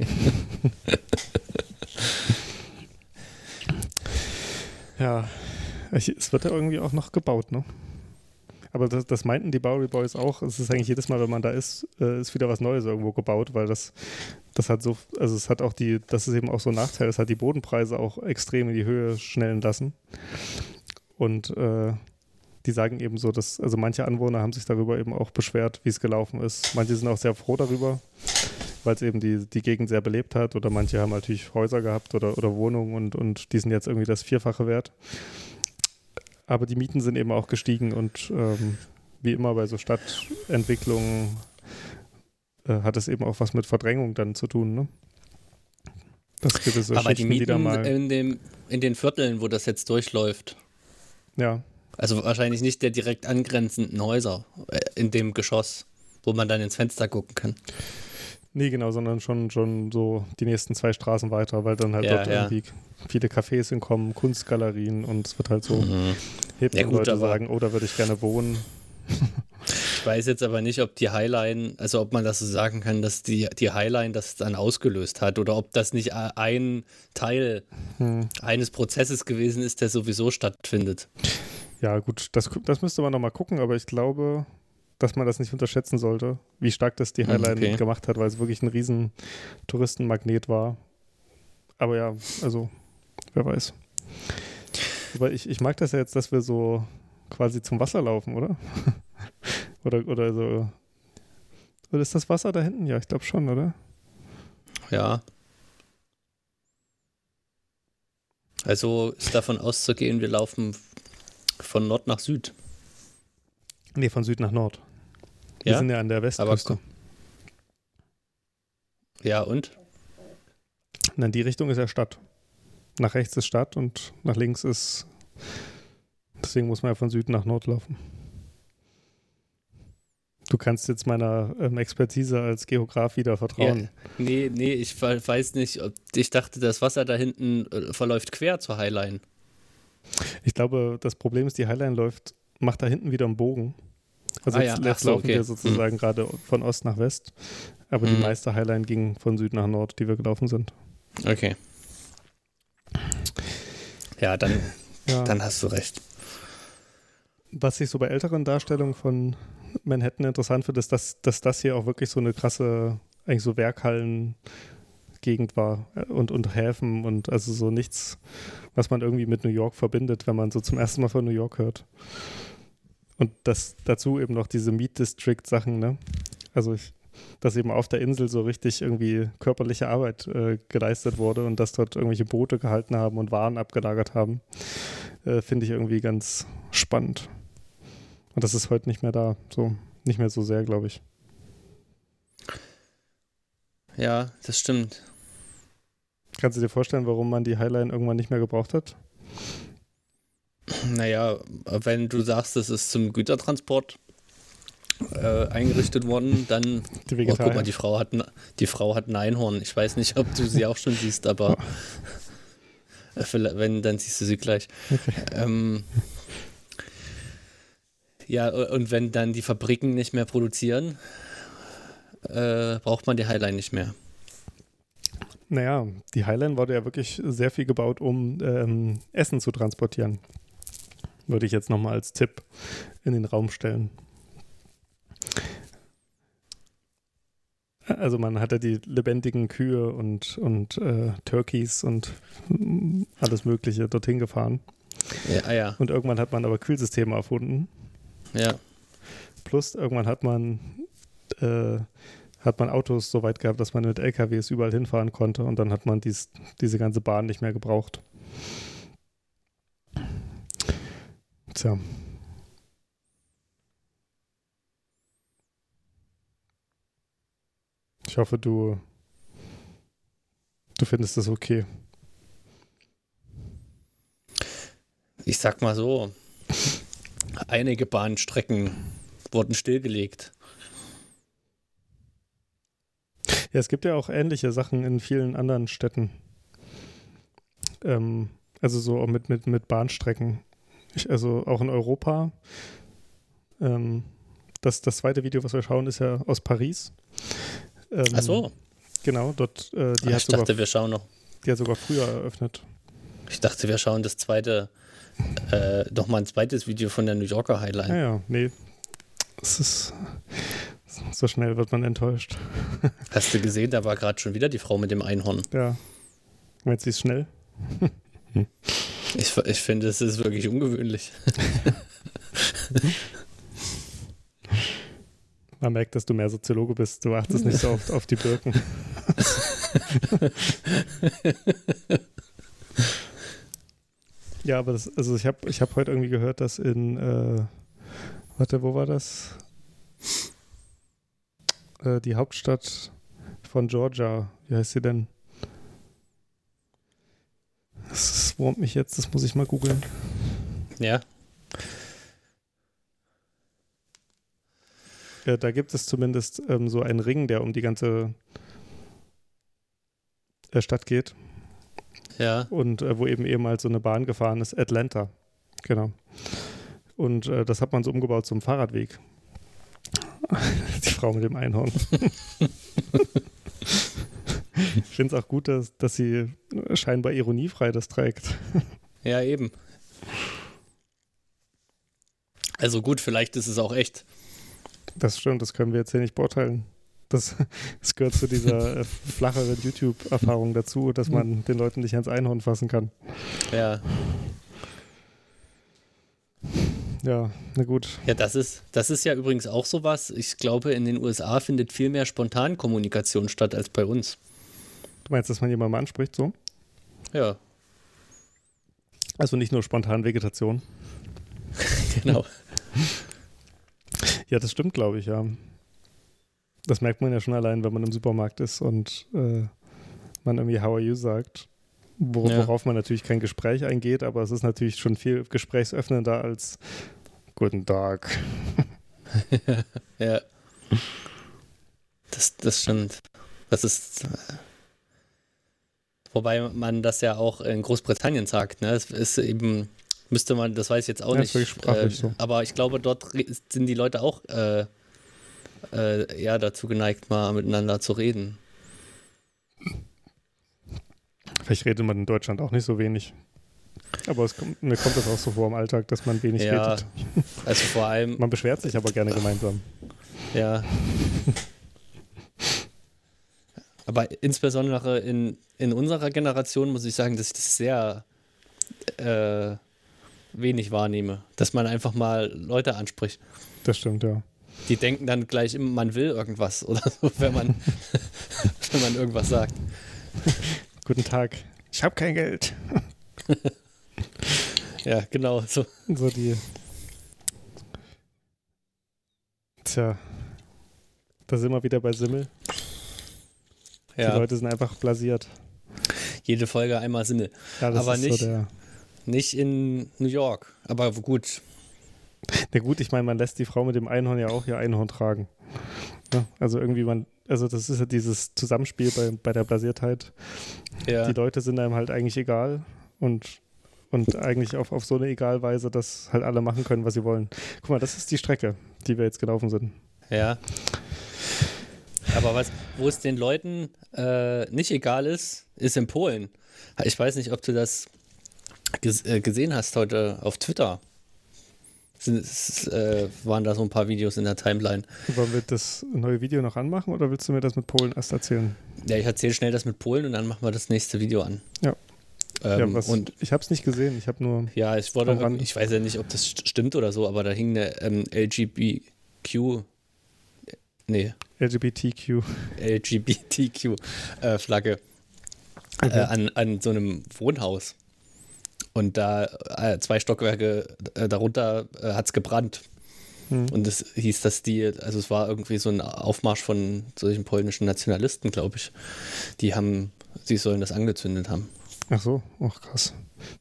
ja, es wird ja irgendwie auch noch gebaut, ne? Aber das, das meinten die Bowery Boys auch. Es ist eigentlich jedes Mal, wenn man da ist, äh, ist wieder was Neues irgendwo gebaut, weil das, das hat so, also es hat auch die, das ist eben auch so ein Nachteil, es hat die Bodenpreise auch extrem in die Höhe schnellen lassen. Und äh, die sagen eben so, dass, also manche Anwohner haben sich darüber eben auch beschwert, wie es gelaufen ist. Manche sind auch sehr froh darüber, weil es eben die, die Gegend sehr belebt hat oder manche haben natürlich Häuser gehabt oder, oder Wohnungen und, und die sind jetzt irgendwie das Vierfache wert. Aber die Mieten sind eben auch gestiegen und ähm, wie immer bei so Stadtentwicklungen äh, hat es eben auch was mit Verdrängung dann zu tun, ne? Das gewisse Aber die Schichten, die Mieten mal, in, dem, in den Vierteln, wo das jetzt durchläuft, ja, also wahrscheinlich nicht der direkt angrenzenden Häuser äh, in dem Geschoss, wo man dann ins Fenster gucken kann. Nee, genau, sondern schon, schon so die nächsten zwei Straßen weiter, weil dann halt Ja, dort ja. irgendwie viele Cafés hinkommen, Kunstgalerien und es wird halt so hip, Ja, und gut, Leute sagen, oh, da würde ich gerne wohnen. Ich weiß jetzt aber nicht, ob die Highline, also ob man das so sagen kann, dass die, die Highline das dann ausgelöst hat oder ob das nicht ein Teil Hm. eines Prozesses gewesen ist, der sowieso stattfindet. Ja, gut, das, das müsste man nochmal gucken, aber ich glaube, dass man das nicht unterschätzen sollte, wie stark das die Hm, Highline okay. gemacht hat, weil es wirklich ein riesen Touristenmagnet war. Aber ja, also, wer weiß. Aber ich, ich mag das ja jetzt, dass wir so quasi zum Wasser laufen, oder? oder, oder so. Oder ist das Wasser da hinten? Ja, ich glaube schon, oder? Ja. Also ist davon auszugehen, wir laufen von Nord nach Süd. Nee, von Süd nach Nord. Wir Ja? sind ja an der Westküste. Ja, und? Und in die Richtung ist ja Stadt. Nach rechts ist Stadt und nach links ist. Deswegen muss man ja von Süden nach Nord laufen. Du kannst jetzt meiner ähm, Expertise als Geograf wieder vertrauen. Nee, nee, ich we- weiß nicht, ob ich dachte, das Wasser da hinten äh, verläuft quer zur Highline. Ich glaube, das Problem ist, die Highline läuft, macht da hinten wieder einen Bogen. Also Ah jetzt, ja, jetzt so, laufen okay. wir sozusagen gerade von Ost nach West. Aber die Mhm. meiste Highline ging von Süd nach Nord, die wir gelaufen sind. Okay. Ja, dann, Ja. dann hast du recht. Was ich so bei älteren Darstellungen von Manhattan interessant finde, ist, dass, dass das hier auch wirklich so eine krasse, eigentlich so Werkhallen-Gegend war äh, und, und Häfen und also so nichts, was man irgendwie mit New York verbindet, wenn man so zum ersten Mal von New York hört. Und das dazu eben noch diese Meat District-Sachen, ne? Also ich, dass eben auf der Insel so richtig irgendwie körperliche Arbeit äh, geleistet wurde und dass dort irgendwelche Boote gehalten haben und Waren abgelagert haben, äh, finde ich irgendwie ganz spannend. Und das ist heute nicht mehr da, so nicht mehr so sehr, glaube ich. Ja, das stimmt. Kannst du dir vorstellen, warum man die Highline irgendwann nicht mehr gebraucht hat? Naja, wenn du sagst, es ist zum Gütertransport äh, eingerichtet worden, dann Die Oh, guck mal, die Frau, hat ein, die Frau hat ein Einhorn. Ich weiß nicht, ob du sie auch schon siehst, aber äh, wenn, dann siehst du sie gleich. Ähm, ja, und wenn dann die Fabriken nicht mehr produzieren, äh, braucht man die Highline nicht mehr. Naja, die Highline wurde ja wirklich sehr viel gebaut, um ähm, Essen zu transportieren. Würde ich jetzt nochmal als Tipp in den Raum stellen. Also man hatte die lebendigen Kühe und, und äh, Turkeys und alles Mögliche dorthin gefahren. Ja, ah, ja, Und irgendwann hat man aber Kühlsysteme erfunden. ja. Plus irgendwann hat man, äh, hat man Autos so weit gehabt, dass man mit LKWs überall hinfahren konnte und dann hat man dies, diese ganze Bahn nicht mehr gebraucht. Tja. Ich hoffe, du, du findest das okay. Ich sag mal so, einige Bahnstrecken wurden stillgelegt. Ja, es gibt ja auch ähnliche Sachen in vielen anderen Städten. Ähm, also so mit, mit, mit Bahnstrecken. Ich, also auch in Europa. Ähm, das, das zweite Video, was wir schauen, ist ja aus Paris. Ähm, Ach so, Genau, dort, äh, die, Ah, hat ich sogar, dachte, wir schauen noch. die hat sogar früher eröffnet. Ich dachte, wir schauen das zweite, äh, noch mal ein zweites Video von der New Yorker Highline. Ja, ja, nee. Es ist. So schnell wird man enttäuscht. Hast du gesehen, da war gerade schon wieder die Frau mit dem Einhorn. Ja. Meinst du, sie ist schnell? Ich, ich finde, es ist wirklich ungewöhnlich. Man merkt, dass du mehr Soziologe bist. Du achtest nicht so oft auf die Birken. ja, aber das, also ich habe ich hab heute irgendwie gehört, dass in, äh, warte, wo war das? Äh, die Hauptstadt von Georgia, wie heißt sie denn? Das wurmt mich jetzt, das muss ich mal googeln. Ja, Äh, da gibt es zumindest ähm, so einen Ring, der um die ganze äh, Stadt geht ja. und äh, wo eben ehemals so eine Bahn gefahren ist, Atlanta. Genau. Und äh, das hat man so umgebaut zum Fahrradweg. die Frau mit dem Einhorn. ich finde es auch gut, dass, dass sie scheinbar ironiefrei das trägt. Ja, eben. Also gut, vielleicht ist es auch echt. Das stimmt, das können wir jetzt hier nicht beurteilen. Das, das gehört zu dieser äh, flacheren YouTube-Erfahrung dazu, dass man den Leuten nicht ans Einhorn fassen kann. Ja, Ja, na gut. ja das, ist, das ist ja übrigens auch sowas. Ich glaube, in den USA findet viel mehr Spontankommunikation statt als bei uns. Du meinst, dass man jemanden mal anspricht, so? Ja, Also nicht nur spontan Vegetation. genau. Ja, das stimmt, glaube ich, ja. Das merkt man ja schon allein, wenn man im Supermarkt ist und äh, man irgendwie How are you sagt. Wor Ja. Worauf man natürlich kein Gespräch eingeht, aber es ist natürlich schon viel gesprächsöffnender als Guten Tag. Ja. Das, das stimmt. Das ist. äh, Wobei man das ja auch in Großbritannien sagt, ne? Es ist eben, müsste man, das weiß ich jetzt auch Ja, nicht. äh, so. Aber ich glaube, dort sind die Leute auch äh, äh, eher dazu geneigt, mal miteinander zu reden. Vielleicht redet man in Deutschland auch nicht so wenig. Aber es kommt, mir kommt das auch so vor im Alltag, dass man wenig Ja, redet. also vor allem, Man beschwert sich aber gerne gemeinsam. ja. Aber insbesondere in, in unserer Generation muss ich sagen, dass ich das sehr äh, wenig wahrnehme. Dass man einfach mal Leute anspricht. Das stimmt, ja. Die denken dann gleich immer, man will irgendwas oder so, wenn man, wenn man irgendwas sagt. Guten Tag. Ich habe kein Geld. Ja, genau. So. So die. Tja. Da sind wir wieder bei Simmel. Die Ja, Leute sind einfach blasiert. jede Folge einmal Sinne. Ja, das Aber ist nicht- so der. Nicht in New York. Aber gut, Na gut, ich meine, man lässt die Frau mit dem Einhorn ja auch ihr Einhorn tragen. Ja, also irgendwie man, also das ist ja dieses Zusammenspiel bei, bei der Blasiertheit. ja. Die Leute sind einem halt eigentlich egal und, und eigentlich auf, auf so eine Egalweise, dass halt alle machen können, was sie wollen. Guck mal, das ist die Strecke, die wir jetzt gelaufen sind. Ja. Aber was, wo es den Leuten äh, nicht egal ist, ist in Polen. Ich weiß nicht, ob du das äh, gesehen hast heute auf Twitter. Es, äh, waren da so ein paar Videos in der Timeline. Wollen wir das neue Video noch anmachen oder willst du mir das mit Polen erst erzählen? Ja, ich erzähle schnell das mit Polen und dann machen wir das nächste Video an. Ja. Ähm, ja, was, und ich habe es nicht gesehen, ich habe nur. ja, es wurde, ich weiß ja nicht, ob das st- stimmt oder so, aber da hing eine ähm, LGBTQ, nee, LGBTQ. LGBTQ-Flagge Okay. äh, an, an so einem Wohnhaus. Und da äh, zwei Stockwerke äh, darunter äh, hat es gebrannt. Hm. Und es hieß, dass die, also es war irgendwie so ein Aufmarsch von solchen polnischen Nationalisten, glaube ich. Die haben, sie sollen das angezündet haben. Ach so, ach krass.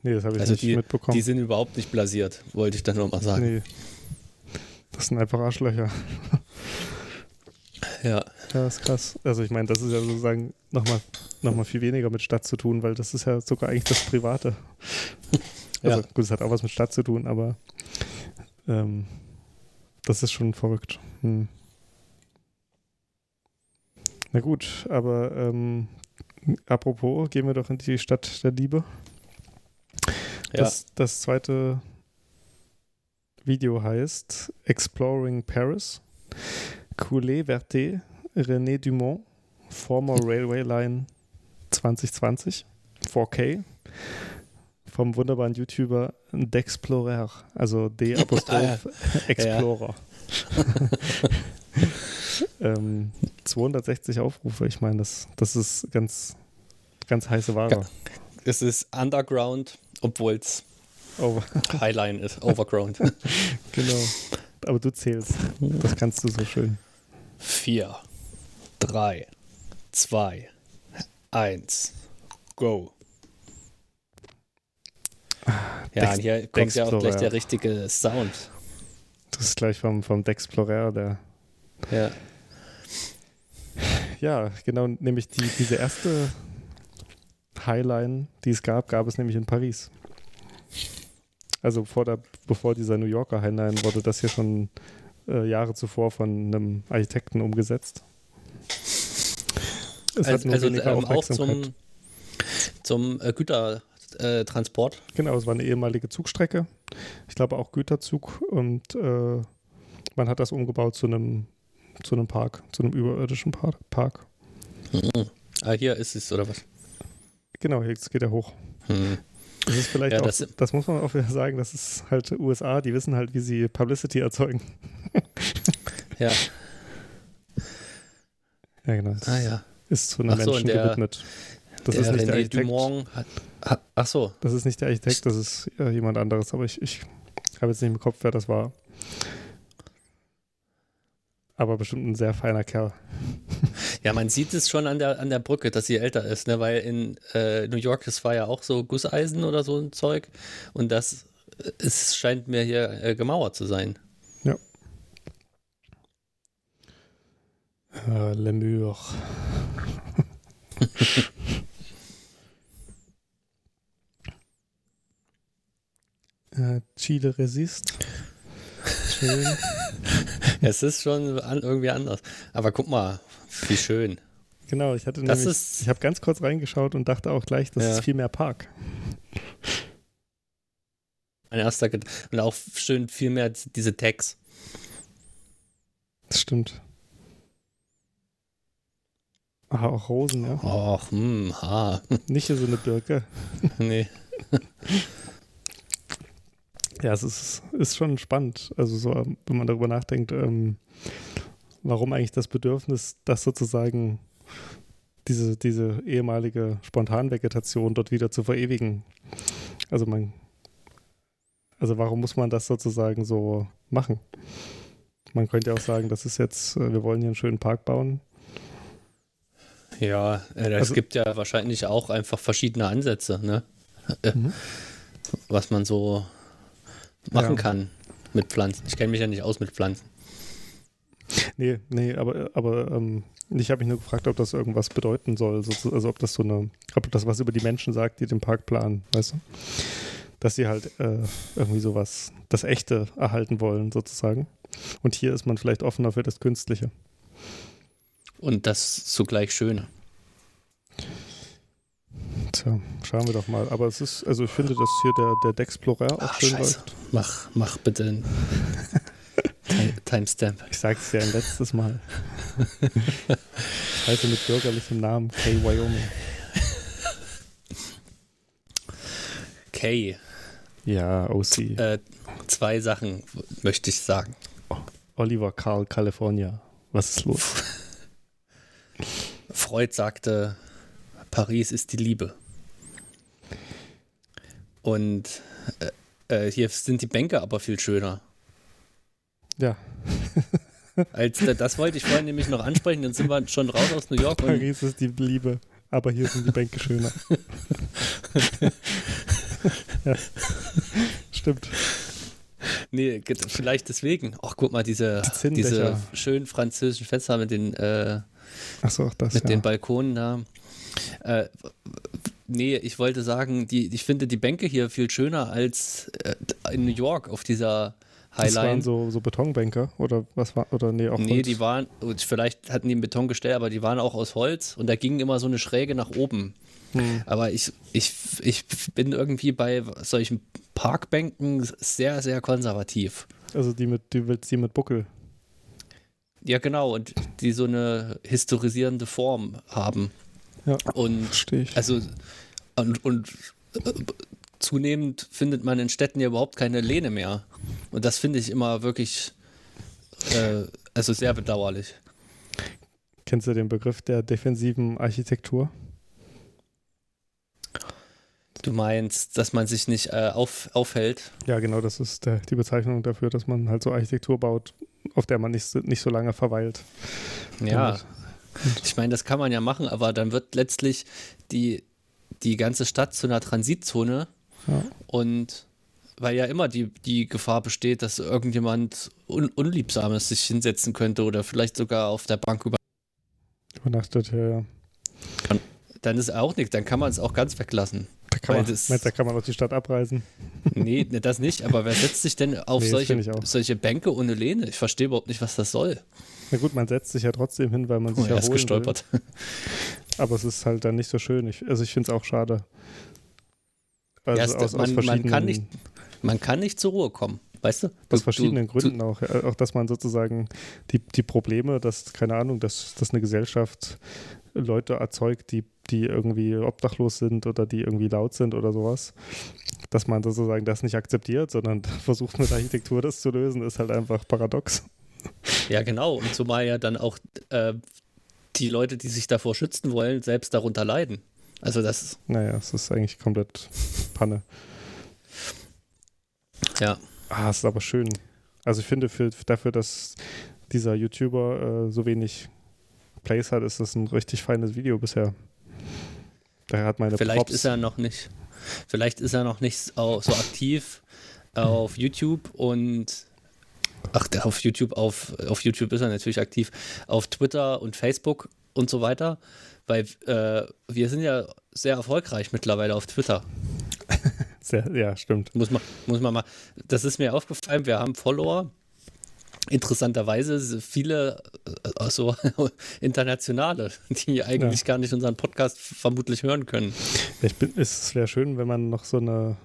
Nee, das habe ich Also nicht die, mitbekommen. die sind überhaupt nicht blasiert, wollte ich dann nochmal sagen. nee. Das sind einfach Arschlöcher. Ja, Ja, ist krass. Also ich meine, das ist ja sozusagen nochmal noch mal viel weniger mit Stadt zu tun, weil das ist ja sogar eigentlich das Private. Also Ja. gut, es hat auch was mit Stadt zu tun, aber ähm, das ist schon verrückt. Hm. Na gut, aber ähm, apropos, gehen wir doch in die Stadt der Liebe. ja. Das, das zweite Video heißt Exploring Paris. Coulée Verte, René Dumont, Former Railway Line 2020, 4K, vom wunderbaren YouTuber D'Explorer, also D-Apostroph Explorer. ähm, 260 Aufrufe, ich meine, das, das ist ganz, ganz heiße Ware. es ist Underground, obwohl es Highline ist, Overground. genau. Aber du zählst. Das kannst du so schön. Vier, drei, zwei, eins, go. Ja, Dex- und hier kommt ja auch gleich der richtige Sound. Das ist gleich vom, vom D'Explorer, der. Ja, Ja, genau, nämlich die, diese erste Highline, die es gab, gab es nämlich in Paris. Also vor der, bevor dieser New Yorker Highline wurde das hier schon äh, Jahre zuvor von einem Architekten umgesetzt. Es hat also, nur also weniger ähm, auch Aufmerksamkeit. zum, zum äh, Gütertransport. Genau, es war eine ehemalige Zugstrecke. Ich glaube auch Güterzug und äh, man hat das umgebaut zu einem, zu einem Park, zu einem überirdischen Par Park. Ah, hier ist es, oder was? Genau, jetzt geht er hoch. Hm. Das ist vielleicht Ja, auch, das- das, muss man auch wieder sagen, das ist halt USA, die wissen halt, wie sie Publicity erzeugen. Ja, Ja, genau. Das ah ja. ist zu einem so, Menschen der- gewidmet. Das der ist nicht der René Architekt. Dumont hat, ha, ach so, Das ist nicht der Architekt, das ist äh, jemand anderes, aber ich, ich habe jetzt nicht im Kopf, wer das war. Aber bestimmt ein sehr feiner Kerl. Ja, man sieht es schon an der, an der Brücke, dass sie älter ist, ne? weil in äh, New York, das war ja auch so Gusseisen oder so ein Zeug und das äh, es scheint mir hier äh, gemauert zu sein. Äh, Lemur. äh, Chile resist. Schön. es ist schon an, irgendwie anders. Aber guck mal, wie schön. Genau, ich hatte Das nämlich, ist- ich habe ganz kurz reingeschaut und dachte auch gleich, das Ja. ist viel mehr Park. Mein erster Ged Und auch schön viel mehr diese Tags. Das stimmt. Ah, auch Rosen, ja. Och, hm, ha. Nicht so eine Birke. nee. Ja, es ist, ist schon spannend. Also so, ähm, wenn man darüber nachdenkt, ähm, warum eigentlich das Bedürfnis, das sozusagen diese, diese ehemalige Spontanvegetation dort wieder zu verewigen. Also man, also warum muss man das sozusagen so machen? Man könnte ja auch sagen, das ist jetzt, äh, wir wollen hier einen schönen Park bauen. Ja, äh, es Also- gibt ja wahrscheinlich auch einfach verschiedene Ansätze, ne? Äh, Mhm. Was man so machen Ja. kann mit Pflanzen. Ich kenne mich ja nicht aus mit Pflanzen. Nee, nee, aber, aber ähm, ich habe mich nur gefragt, ob das irgendwas bedeuten soll. So, also ob das so eine, ob das was über die Menschen sagt, die den Park planen, weißt du? Dass sie halt äh, irgendwie sowas, das Echte erhalten wollen, sozusagen. Und hier ist man vielleicht offener für das Künstliche. Und das zugleich Schöne. Tja, schauen wir doch mal. Aber es ist, also ich finde, dass hier der, der Dexplorer auch Ach, schön scheiße. läuft. Mach, mach bitte einen Ti- Timestamp. Ich sage es ja ein letztes Mal. Halte mit bürgerlichem Namen K. Wyoming. Okay, Ja, OC. äh, zwei Sachen möchte ich sagen. Oliver Carl, California. Was ist los? Freud sagte, Paris ist die Liebe. Und äh, äh, hier sind die Bänke aber viel schöner. Ja, Als, das wollte ich vorhin nämlich noch ansprechen, dann sind wir schon raus aus New York Paris ist die Liebe, aber hier sind die Bänke schöner. ja. Stimmt. nee, vielleicht deswegen. Ach, guck mal, diese, Die diese schönen französischen Fenster mit den, äh, auch das. mit ja. den Balkonen da. Äh, nee, ich wollte sagen, die, ich finde die Bänke hier viel schöner als äh, in New York auf dieser das waren Highline. so, so Betonbänker oder was war, oder nee, auch Nee, Holz. die waren, vielleicht hatten die einen Betongestell, aber die waren auch aus Holz und da ging immer so eine Schräge nach oben. Hm. Aber ich, ich, ich bin irgendwie bei solchen Parkbänken sehr, sehr konservativ. Also die mit, willst die mit Buckel. Ja, genau, und die so eine historisierende Form haben. Ja. Und Verstehe ich. also und, und äh, zunehmend findet man in Städten ja überhaupt keine Lehne mehr. Und das finde ich immer wirklich äh, also sehr bedauerlich. Kennst du den Begriff der defensiven Architektur? Du meinst, dass man sich nicht äh, auf, aufhält? Ja, genau, das ist der, die Bezeichnung dafür, dass man halt so Architektur baut, auf der man nicht, so- nicht so lange verweilt. Ja. Ich meine, das kann man ja machen, aber dann wird letztlich die, die ganze Stadt zu einer Transitzone Ja. und weil ja immer die, die Gefahr besteht, dass irgendjemand Un Unliebsames sich hinsetzen könnte oder vielleicht sogar auf der Bank über. Übernachtet, ja, ja. Dann ist auch nichts, dann kann man es auch ganz weglassen. Da kann, man, das- meinst, du, da kann man auch die Stadt abreisen. Nee, ne, das nicht, aber wer setzt sich denn auf Nee, solche, solche Bänke ohne Lehne? Ich verstehe überhaupt nicht, was das soll. Na gut, man setzt sich ja trotzdem hin, weil man sich Oh, er ist gestolpert. Will. Aber es ist halt dann nicht so schön. Ich, also ich finde es auch schade. Also Ja, es- aus, man- aus man kann nicht- Man kann nicht zur Ruhe kommen, weißt du? aus Du- verschiedenen du, Gründen auch. Ja, Auch, dass man sozusagen die, die Probleme, dass, keine Ahnung, dass, dass eine Gesellschaft Leute erzeugt, die, die irgendwie obdachlos sind oder die irgendwie laut sind oder sowas, dass man sozusagen das nicht akzeptiert, sondern versucht mit Architektur das zu lösen, ist halt einfach paradox. Ja, genau. Und zumal ja dann auch äh, die Leute, die sich davor schützen wollen, selbst darunter leiden. Also das, Naja, es ist eigentlich komplett Panne. ja. Ah, es ist aber schön. Also ich finde, für, dafür, dass dieser YouTuber äh, so wenig Plays hat, ist das ein richtig feines Video bisher. Daher hat meine Vielleicht Props. ist er noch nicht, vielleicht ist er noch nicht au- so aktiv auf YouTube und ach, der auf YouTube, auf, auf YouTube ist er natürlich aktiv, auf Twitter und Facebook und so weiter. Weil äh, wir sind ja sehr erfolgreich mittlerweile auf Twitter. Sehr, ja, stimmt. Muss man, muss man mal. Das ist mir aufgefallen, wir haben Follower interessanterweise viele äh, so internationale, die eigentlich ja. gar nicht unseren Podcast vermutlich hören können. Ich bin, es wäre schön, wenn man noch so eine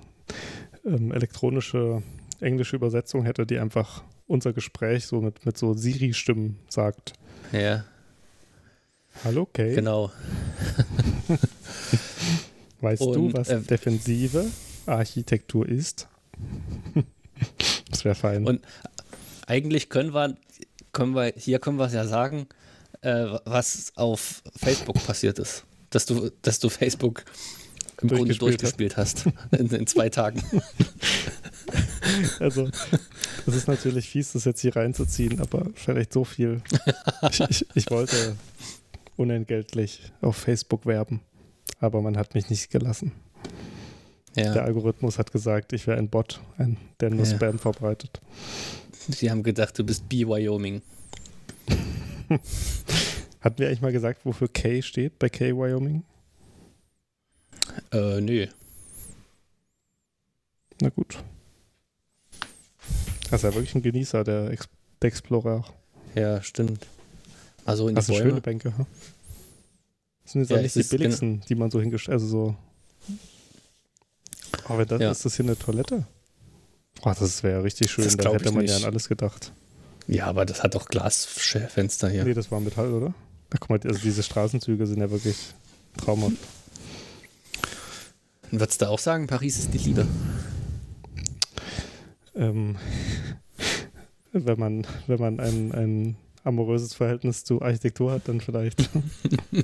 ähm, elektronische englische Übersetzung hätte, die einfach unser Gespräch so mit, mit so Siri-Stimmen sagt. Ja. Hallo, Kay. Genau. weißt Und, du, was äh, defensive Architektur ist? das wäre fein. Und eigentlich können wir, können wir, hier können wir es ja sagen, äh, was auf Facebook passiert ist. Dass du, dass du Facebook im Grunde durchgespielt hast in, in zwei Tagen. Also, das ist natürlich fies, das jetzt hier reinzuziehen, aber vielleicht so viel. Ich, ich, ich, wollte unentgeltlich auf Facebook werben, aber man hat mich nicht gelassen. Ja. Der Algorithmus hat gesagt, ich wäre ein Bot, ein, der nur ja. Spam verbreitet. Sie haben gedacht, du bist B-Wyoming. Hatten wir eigentlich mal gesagt, wofür K steht bei K Wyoming? Äh, nö. Na gut. Das ist ja wirklich ein Genießer, der, Ex der Explorer. Ja, stimmt. Also in das sind schöne Bänke. Hm? Das sind jetzt ja, nicht die billigsten, die man so hingestellt Also so. Aber oh, das ja. ist das hier eine Toilette. Oh, das wäre ja richtig schön. Da hätte man nicht. ja an alles gedacht. Ja, aber das hat doch Glasfenster hier. Nee, das war Metall, oder? Da guck mal, also diese Straßenzüge sind ja wirklich traumhaft. Würdest du auch sagen, Paris ist die Liebe? Ähm, wenn man, wenn man ein, ein amoröses Verhältnis zu Architektur hat, dann vielleicht.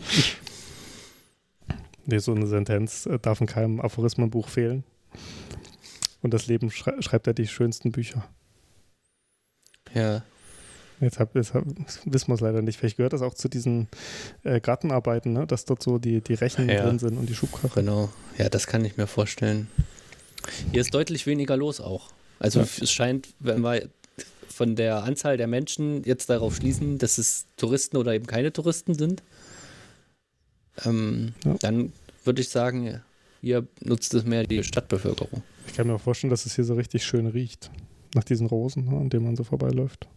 nee, so eine Sentenz äh, darf in keinem Aphorismenbuch fehlen. Und das Leben schrei schreibt ja die schönsten Bücher. Ja. Jetzt, hab, jetzt hab, wissen wir es leider nicht. Vielleicht gehört das auch zu diesen äh, Gartenarbeiten, ne? dass dort so die, die Rechen ja. drin sind und die Schubkarre. Genau, ja, das kann ich mir vorstellen. Hier ist deutlich weniger los auch. Also ja. es scheint, wenn wir von der Anzahl der Menschen jetzt darauf schließen, dass es Touristen oder eben keine Touristen sind, ähm, ja. dann würde ich sagen, hier nutzt es mehr die Stadtbevölkerung. Ich kann mir auch vorstellen, dass es hier so richtig schön riecht. Nach diesen Rosen, ne, an denen man so vorbeiläuft.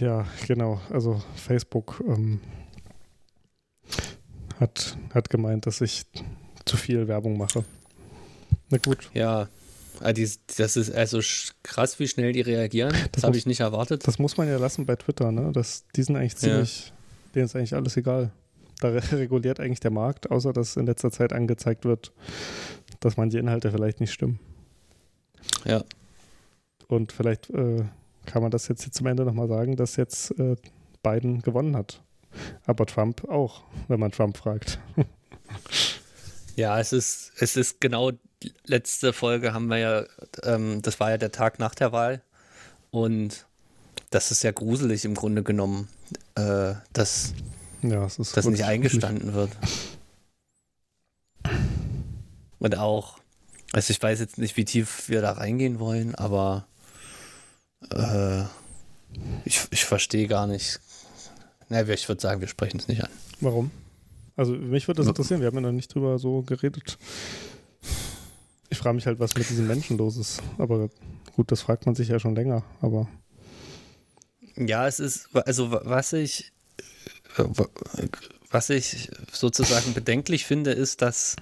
Ja, genau. Also Facebook ähm, hat, hat gemeint, dass ich zu viel Werbung mache. Na gut. Ja, ah, das ist also krass, wie schnell die reagieren. Das, das habe ich nicht erwartet. Das muss man ja lassen bei Twitter, ne? Das, die sind eigentlich ziemlich. Denen ist eigentlich alles egal. Da reguliert eigentlich der Markt, außer dass in letzter Zeit angezeigt wird, dass manche Inhalte vielleicht nicht stimmen. Ja. Und vielleicht äh, kann man das jetzt zum Ende nochmal sagen, dass jetzt äh, Biden gewonnen hat. Aber Trump auch, wenn man Trump fragt. Ja, es ist, es ist genau, letzte Folge haben wir ja, ähm, das war ja der Tag nach der Wahl. Und das ist ja gruselig im Grunde genommen, äh, dass ja, das nicht eingestanden wird. Und auch, also ich weiß jetzt nicht, wie tief wir da reingehen wollen, aber äh, ich, ich verstehe gar nicht. Na, ich würde sagen, wir sprechen es nicht an. Warum? Also mich würde das interessieren, wir haben ja noch nicht drüber so geredet. Ich frage mich halt, was mit diesen Menschen los ist. Aber gut, das fragt man sich ja schon länger, aber. Ja, es ist, also was ich, was ich sozusagen bedenklich finde, ist, dass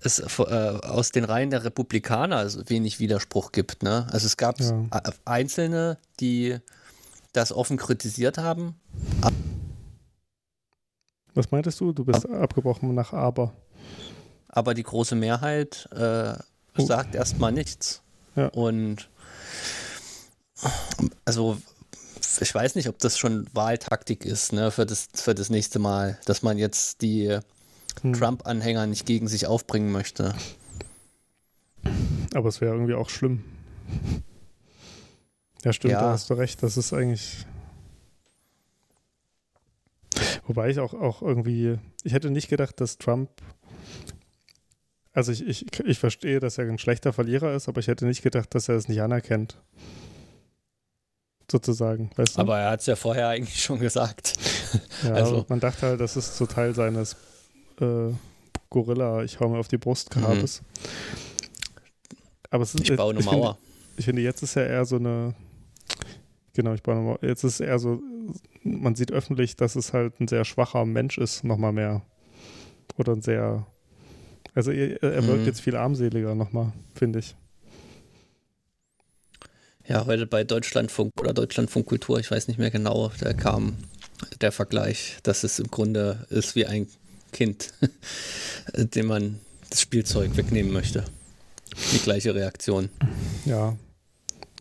es äh, aus den Reihen der Republikaner wenig Widerspruch gibt. Ne? Also es gab ja. Einzelne, die das offen kritisiert haben. Was meintest du? Du bist Ab abgebrochen nach aber. Aber die große Mehrheit äh, oh. sagt erstmal nichts. Ja. Und also ich weiß nicht, ob das schon Wahltaktik ist, ne, für das, für das nächste Mal, dass man jetzt die hm. Trump-Anhänger nicht gegen sich aufbringen möchte. Aber es wäre irgendwie auch schlimm. Ja, stimmt, ja. da hast du recht. Das ist eigentlich. Wobei ich auch, auch irgendwie, ich hätte nicht gedacht, dass Trump, also ich, ich, ich verstehe, dass er ein schlechter Verlierer ist, aber ich hätte nicht gedacht, dass er es nicht anerkennt. Sozusagen, weißt du? Aber er hat es ja vorher eigentlich schon gesagt. Ja, also man dachte halt, das ist so Teil seines äh, Gorilla, ich hau mir auf die Brust Gehabes. Mhm. Aber es ist, ich baue eine ich Mauer. Finde, ich finde, jetzt ist ja eher so eine, genau, ich baue eine Mauer. Jetzt ist eher so, man sieht öffentlich, dass es halt ein sehr schwacher Mensch ist, nochmal mehr. Oder ein sehr, also er, er wirkt mhm. jetzt viel armseliger nochmal, finde ich. Ja, heute bei Deutschlandfunk oder Deutschlandfunk Kultur, ich weiß nicht mehr genau, da kam der Vergleich, dass es im Grunde ist wie ein Kind, dem man das Spielzeug wegnehmen möchte. Die gleiche Reaktion. Ja.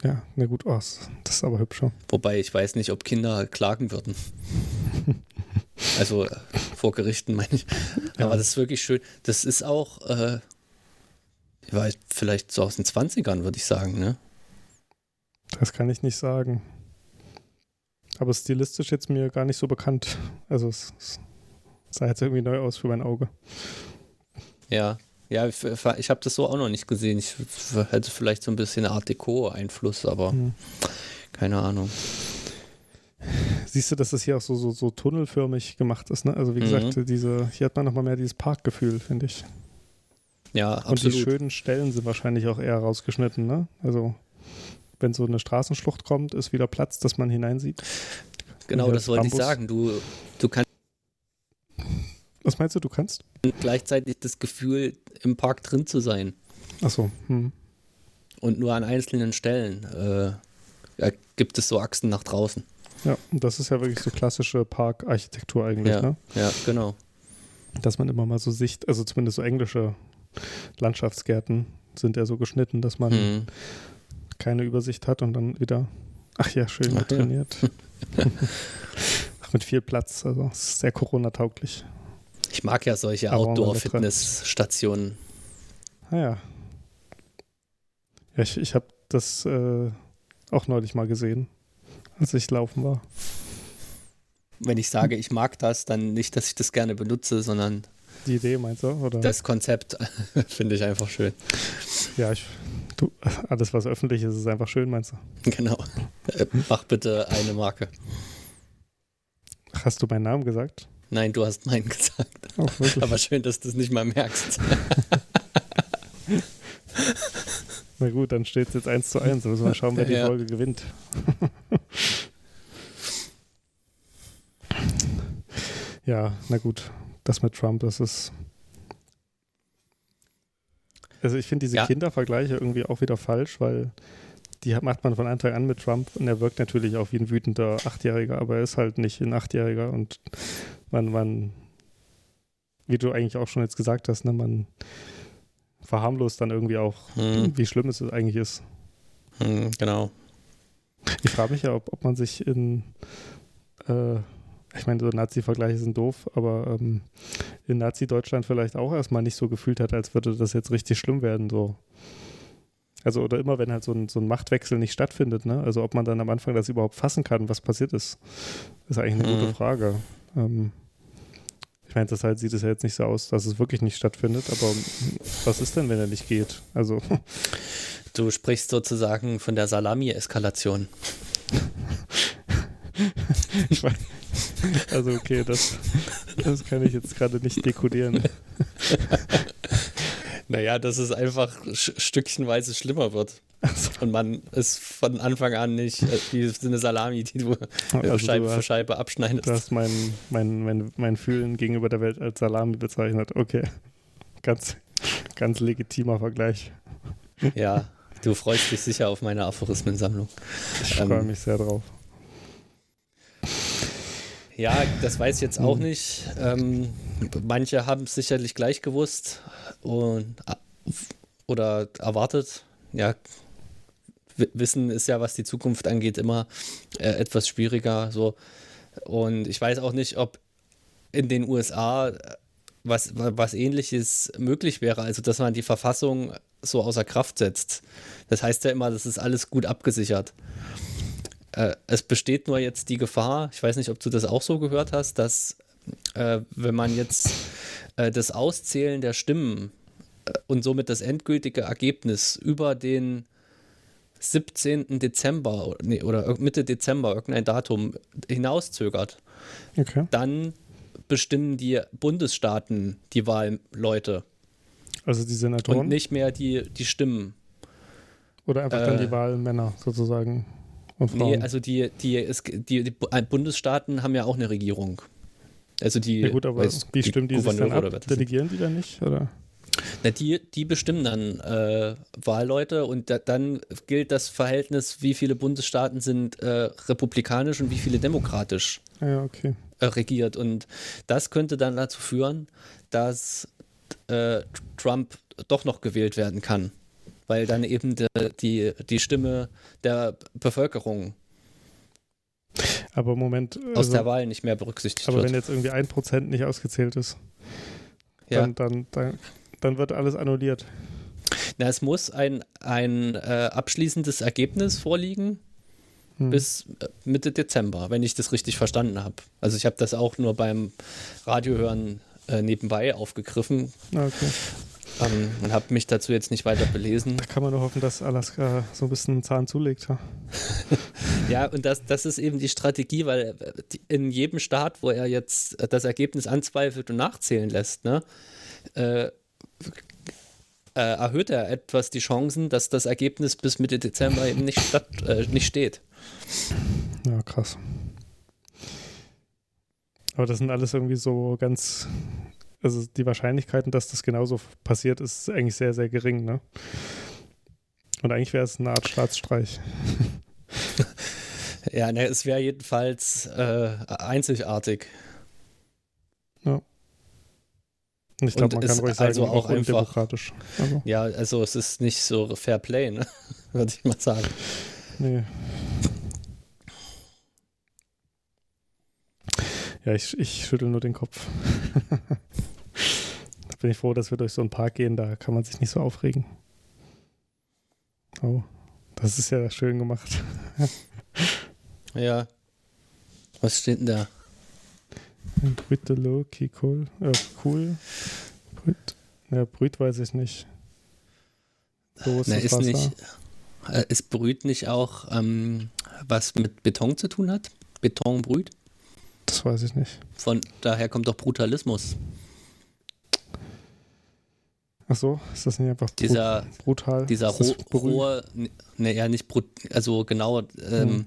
Ja, na gut, oh, das ist aber hübscher. Wobei ich weiß nicht, ob Kinder klagen würden. also äh, vor Gerichten meine ich. Aber ja. das ist wirklich schön. Das ist auch, äh, ich weiß, vielleicht so aus den 20ern, würde ich sagen, ne? Das kann ich nicht sagen. Aber stilistisch jetzt mir gar nicht so bekannt. Also es, es sah jetzt irgendwie neu aus für mein Auge. Ja, ja, ich, ich habe das so auch noch nicht gesehen. Ich hätte vielleicht so ein bisschen Art Deco-Einfluss, aber hm. keine Ahnung. Siehst du, dass das hier auch so, so, so tunnelförmig gemacht ist, ne? Also wie gesagt, mhm. diese, hier hat man nochmal mehr dieses Parkgefühl, finde ich. Ja, absolut. Und die schönen Stellen sind wahrscheinlich auch eher rausgeschnitten, ne? Also wenn so eine Straßenschlucht kommt, ist wieder Platz, dass man hineinsieht. Genau, das wollte Bambus. ich sagen. Du, du kannst. Was meinst du, du kannst? Gleichzeitig das Gefühl, im Park drin zu sein. Ach so. Hm. Und nur an einzelnen Stellen äh, gibt es so Achsen nach draußen. Ja, und das ist ja wirklich so klassische Parkarchitektur eigentlich, ja, ne? Ja, genau. Dass man immer mal so Sicht, also zumindest so englische Landschaftsgärten sind ja so geschnitten, dass man hm keine Übersicht hat und dann wieder, ach ja, schön ach, trainiert. Ja. Mit viel Platz, also sehr Corona-tauglich. Ich mag ja solche Outdoor-Fitness-Stationen. Ah ja. Ja, ich, ich habe das äh, auch neulich mal gesehen, als ich laufen war. Wenn ich sage, ich mag das, dann nicht, dass ich das gerne benutze, sondern die Idee meinst du? Oder? Das Konzept finde ich einfach schön. Ja, ich, du, alles was öffentlich ist, ist einfach schön, meinst du? Genau. Äh, mach bitte eine Marke. Hast du meinen Namen gesagt? Nein, du hast meinen gesagt. Oh, Aber schön, dass du es nicht mal merkst. Na gut, dann steht es jetzt 1 zu 1. Müssen wir mal schauen, wer die ja. Folge gewinnt. ja, na gut das mit Trump, das ist. Also ich finde diese ja. Kindervergleiche irgendwie auch wieder falsch, weil die macht man von Anfang an mit Trump und er wirkt natürlich auch wie ein wütender Achtjähriger, aber er ist halt nicht ein Achtjähriger und man, man, wie du eigentlich auch schon jetzt gesagt hast, ne, man verharmlost dann irgendwie auch, hm. wie schlimm es eigentlich ist. Hm, genau. Ich frage mich ja, ob, ob man sich in äh, ich meine, so Nazi-Vergleiche sind doof, aber ähm, in Nazi-Deutschland vielleicht auch erstmal nicht so gefühlt hat, als würde das jetzt richtig schlimm werden. So. Also, oder immer, wenn halt so ein, so ein Machtwechsel nicht stattfindet, ne? Also, ob man dann am Anfang das überhaupt fassen kann, was passiert ist, ist eigentlich eine mhm. gute Frage. Ähm, ich meine, das halt sieht es ja jetzt nicht so aus, dass es wirklich nicht stattfindet, aber was ist denn, wenn er nicht geht? Also. Du sprichst sozusagen von der Salami-Eskalation. ich weiß, also okay, das, das kann ich jetzt gerade nicht dekodieren. Naja, dass es einfach stückchenweise schlimmer wird. So. Und man ist von Anfang an nicht äh, wie eine Salami, die du also Scheibe du hast, für Scheibe abschneidest. Du hast mein, mein, mein, mein Fühlen gegenüber der Welt als Salami bezeichnet. Okay. Ganz, ganz legitimer Vergleich. Ja, du freust dich sicher auf meine Aphorismensammlung. Ich ähm, freue mich sehr drauf. Ja, das weiß ich jetzt auch hm. nicht. Ähm, manche haben es sicherlich gleich gewusst und, oder erwartet. Ja, Wissen ist ja, was die Zukunft angeht, immer äh, etwas schwieriger. So. Und ich weiß auch nicht, ob in den USA was, was ähnliches möglich wäre, also dass man die Verfassung so außer Kraft setzt. Das heißt ja immer, das ist alles gut abgesichert. Äh, es besteht nur jetzt die Gefahr, ich weiß nicht, ob du das auch so gehört hast, dass äh, wenn man jetzt äh, das Auszählen der Stimmen äh, und somit das endgültige Ergebnis über den 17. Dezember nee, oder Mitte Dezember, irgendein Datum hinauszögert, okay. dann bestimmen die Bundesstaaten die Wahlleute. Also die Senatoren? Und nicht mehr die, die Stimmen. Oder einfach äh, dann die Wahlmänner sozusagen. Und Frauen. Nee, also die, die, es, die, die Bundesstaaten haben ja auch eine Regierung. Also die. Ja gut, aber weiß, wie stimmen die, die sich dann ab? Delegieren die dann nicht? Oder? Na, die, die bestimmen dann äh, Wahlleute und da, dann gilt das Verhältnis, wie viele Bundesstaaten sind äh, republikanisch und wie viele demokratisch ja, okay. äh, regiert. Und das könnte dann dazu führen, dass äh, Trump doch noch gewählt werden kann, weil dann eben de, die, die Stimme der Bevölkerung aber Moment. Also, aus der Wahl nicht mehr berücksichtigt aber wird. wenn jetzt irgendwie ein Prozent nicht ausgezählt ist, ja. dann, dann, dann, dann wird alles annulliert. Na, es muss ein, ein äh, abschließendes Ergebnis vorliegen hm. bis äh, Mitte Dezember, wenn ich das richtig verstanden habe. Also ich habe das auch nur beim Radiohören äh, nebenbei aufgegriffen. Ah, okay. Ähm, und habe mich dazu jetzt nicht weiter belesen. Da kann man nur hoffen, dass Alaska so ein bisschen Zahn zulegt. Ja, ja und das, das ist eben die Strategie, weil äh, in jedem Staat, wo er jetzt das Ergebnis anzweifelt und nachzählen lässt, ne, äh, äh, erhöht er etwas die Chancen, dass das Ergebnis bis Mitte Dezember eben nicht, statt, äh, nicht steht. Ja, krass. Aber das sind alles irgendwie so ganz also die Wahrscheinlichkeiten, dass das genauso passiert, ist eigentlich sehr, sehr gering, ne? Und eigentlich wäre es eine Art Staatsstreich. ja, ne, es wäre jedenfalls äh, einzigartig. Ja. Und ich glaube, man kann ruhig sagen, also auch, auch undemokratisch. Also. Ja, also es ist nicht so Fair Play, ne? würde ich mal sagen. Nee. Ja, ich, ich schüttel nur den Kopf. da bin ich froh, dass wir durch so einen Park gehen, da kann man sich nicht so aufregen. Oh, das ist ja schön gemacht. ja. Was steht denn da? Brüt de Loki, cool. Äh, cool. Brüt. Ja, Brüt weiß ich nicht. So ist, Na, ist nicht. Äh, ist Brüt nicht auch ähm, was mit Beton zu tun hat? Betonbrüt? Das weiß ich nicht. Von daher kommt doch Brutalismus. Ach so, ist das nicht einfach dieser, brutal? Dieser Ro rohe, ne, ja nicht brut, also genau, ähm, hm.